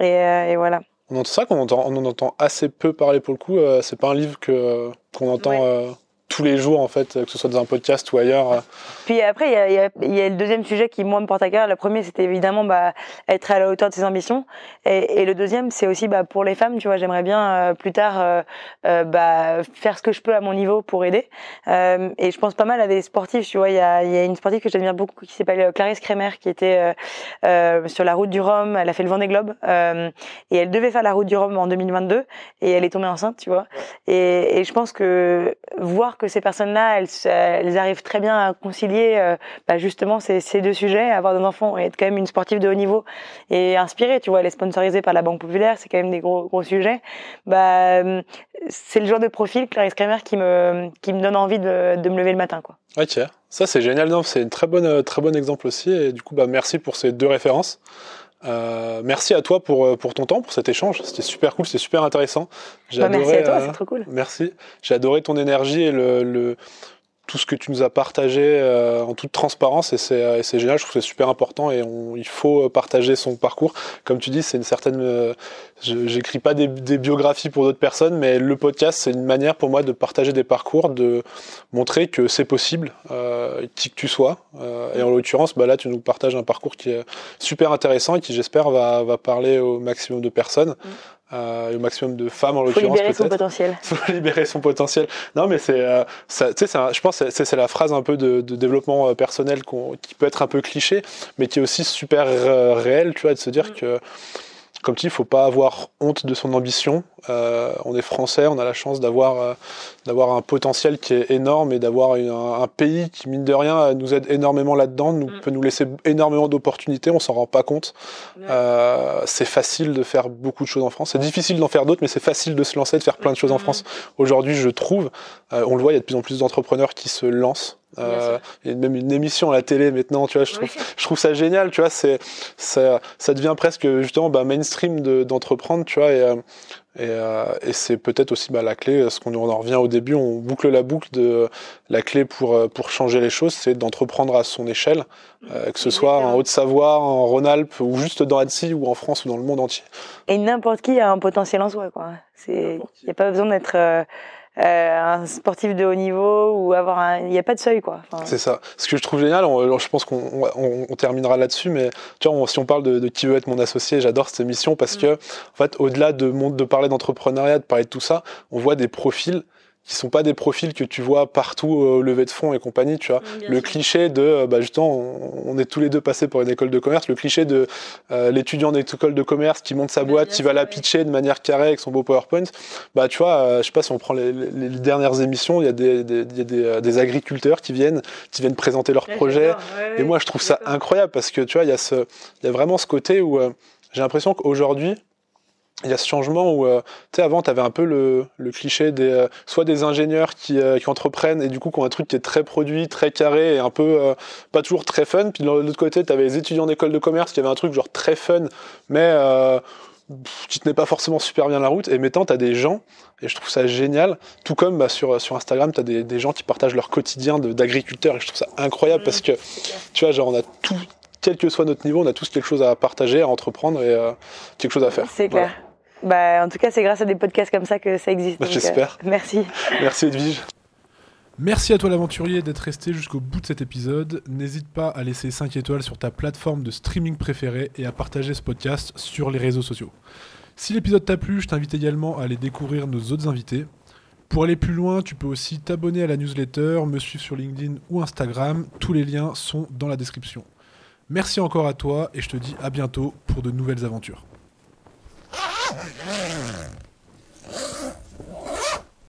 Et, euh, et voilà. On entend ça qu'on entend, on en entend assez peu parler pour le coup. euh, c'est pas un livre que qu'on entend Ouais. Tous les jours en fait, que ce soit dans un podcast ou ailleurs. euh. Puis après, il y a, y, a, il y a le deuxième sujet qui, moi, me porte à cœur. Le premier, c'était évidemment bah, être à la hauteur de ses ambitions. Et, et le deuxième, c'est aussi bah, pour les femmes, tu vois, j'aimerais bien euh, plus tard euh, euh, bah, faire ce que je peux à mon niveau pour aider. Et je pense pas mal à des sportifs, tu vois. Il y a, y a une sportive que j'admire beaucoup qui s'appelle Clarisse Kremer, qui était sur la route du Rhum. Elle a fait le Vendée Globe. Et elle devait faire la route du Rhum en 2022. Et elle est tombée enceinte, tu vois. Et, et je pense que voir que ces personnes-là, elles, elles arrivent très bien à concilier euh, bah, justement ces, deux sujets, avoir des enfants et être quand même une sportive de haut niveau et inspirée, tu vois, elle est sponsorisée par la Banque Populaire, c'est quand même des gros gros sujets. Bah, euh, c'est le genre de profil, Clarisse Kramer, qui me qui me donne envie de, de me lever le matin, quoi. Ok, ça c'est génial, c'est une très bonne, très bon exemple aussi. Et du coup, bah merci pour ces deux références. Euh, merci à toi pour euh, pour ton temps, pour cet échange. C'était super cool, c'était super intéressant. J'ai Bah, merci à toi, euh, c'est trop cool. Merci. J'ai adoré ton énergie et le, le tout ce que tu nous as partagé euh, en toute transparence et c'est euh, génial. Je trouve que c'est super important et on, il faut partager son parcours. Comme tu dis, c'est une certaine. euh, J'écris pas des, des biographies pour d'autres personnes, mais le podcast c'est une manière pour moi de partager des parcours, de montrer que c'est possible, euh, qui que tu sois. Euh, et en l'occurrence, bah là, tu nous partages un parcours qui est super intéressant et qui j'espère va va parler au maximum de personnes. Euh, au maximum de femmes en Faut l'occurrence libérer son potentiel. faut libérer son potentiel. Non, mais c'est, euh, ça- tu sais, c'est un- je pense, que c'est c'est la phrase un peu de, de développement euh, personnel qu'on- qui peut être un peu cliché, mais qui est aussi super euh, réelle, tu vois, de se dire que comme tu dis, il faut pas avoir honte de son ambition. Euh, on est français, on a la chance d'avoir euh, d'avoir un potentiel qui est énorme et d'avoir un, un, pays qui mine de rien nous aide énormément là-dedans, nous mm. peut nous laisser énormément d'opportunités. On s'en rend pas compte. Euh, c'est facile de faire beaucoup de choses en France. C'est difficile d'en faire d'autres, mais c'est facile de se lancer, de faire plein de choses en France. Aujourd'hui, je trouve, euh, on le voit, il y a de plus en plus d'entrepreneurs qui se lancent euh, il y a même une émission à la télé maintenant, tu vois, je trouve, je trouve ça génial, tu vois, c'est, ça, ça devient presque justement bah, mainstream d'entreprendre, tu vois, et, euh, et, euh, et c'est peut-être aussi bah, la clé, ce qu'on en revient au début, on boucle la boucle de la clé pour pour changer les choses, c'est d'entreprendre à son échelle, euh, que ce soit en Haute-Savoie, en Rhône-Alpes, ou juste dans Annecy, ou en France, ou dans le monde entier. Et n'importe qui a un potentiel en soi, quoi. C'est, il n'y a pas besoin d'être euh, un sportif de haut niveau ou avoir un... Il n'y a pas de seuil, quoi. C'est ça. Ce que je trouve génial, je pense qu'on on, on terminera là-dessus, mais tu vois, si on parle de, de, qui veut être mon associé, j'adore cette émission parce mm. que, en fait, au-delà de, de parler d'entrepreneuriat, de parler de tout ça, on voit des profils qui sont pas des profils que tu vois partout au lever de fonds et compagnie, tu vois. Le cliché de, euh, bah justement, on, est tous les deux passés pour une école de commerce, le cliché de euh, l'étudiant d'école de commerce qui monte sa boîte, qui va la pitcher de manière carrée avec son beau PowerPoint, bah tu vois, euh, je sais pas si on prend les, les, dernières émissions, il y a des, des, des, des, agriculteurs qui viennent, qui viennent présenter leurs projets, et moi je trouve ça incroyable parce que tu vois, il y a ce, il y a vraiment ce côté où j'ai l'impression qu'aujourd'hui, il y a ce changement où, euh, tu sais, avant, tu avais un peu le, le cliché des, euh, soit des ingénieurs qui, euh, qui entreprennent et du coup qui ont un truc qui est très produit, très carré et un peu pas toujours très fun. Puis de l'autre côté, tu avais les étudiants d'école de commerce qui avaient un truc genre très fun, mais qui tenait pas forcément super bien la route. Et maintenant, tu as des gens, et je trouve ça génial, tout comme bah, sur, sur Instagram, tu as des, des gens qui partagent leur quotidien d'agriculteurs et je trouve ça incroyable parce que, tu vois, genre on a tout, quel que soit notre niveau, on a tous quelque chose à partager, à entreprendre et quelque chose à faire. C'est clair. Bah, en tout cas, c'est grâce à des podcasts comme ça que ça existe. Bah, j'espère. Euh, merci. Merci Edwige. Merci à toi l'aventurier d'être resté jusqu'au bout de cet épisode. N'hésite pas à laisser 5 étoiles sur ta plateforme de streaming préférée et à partager ce podcast sur les réseaux sociaux. Si l'épisode t'a plu, je t'invite également à aller découvrir nos autres invités. Pour aller plus loin, tu peux aussi t'abonner à la newsletter, me suivre sur LinkedIn ou Instagram. Tous les liens sont dans la description. Merci encore à toi et je te dis à bientôt pour de nouvelles aventures.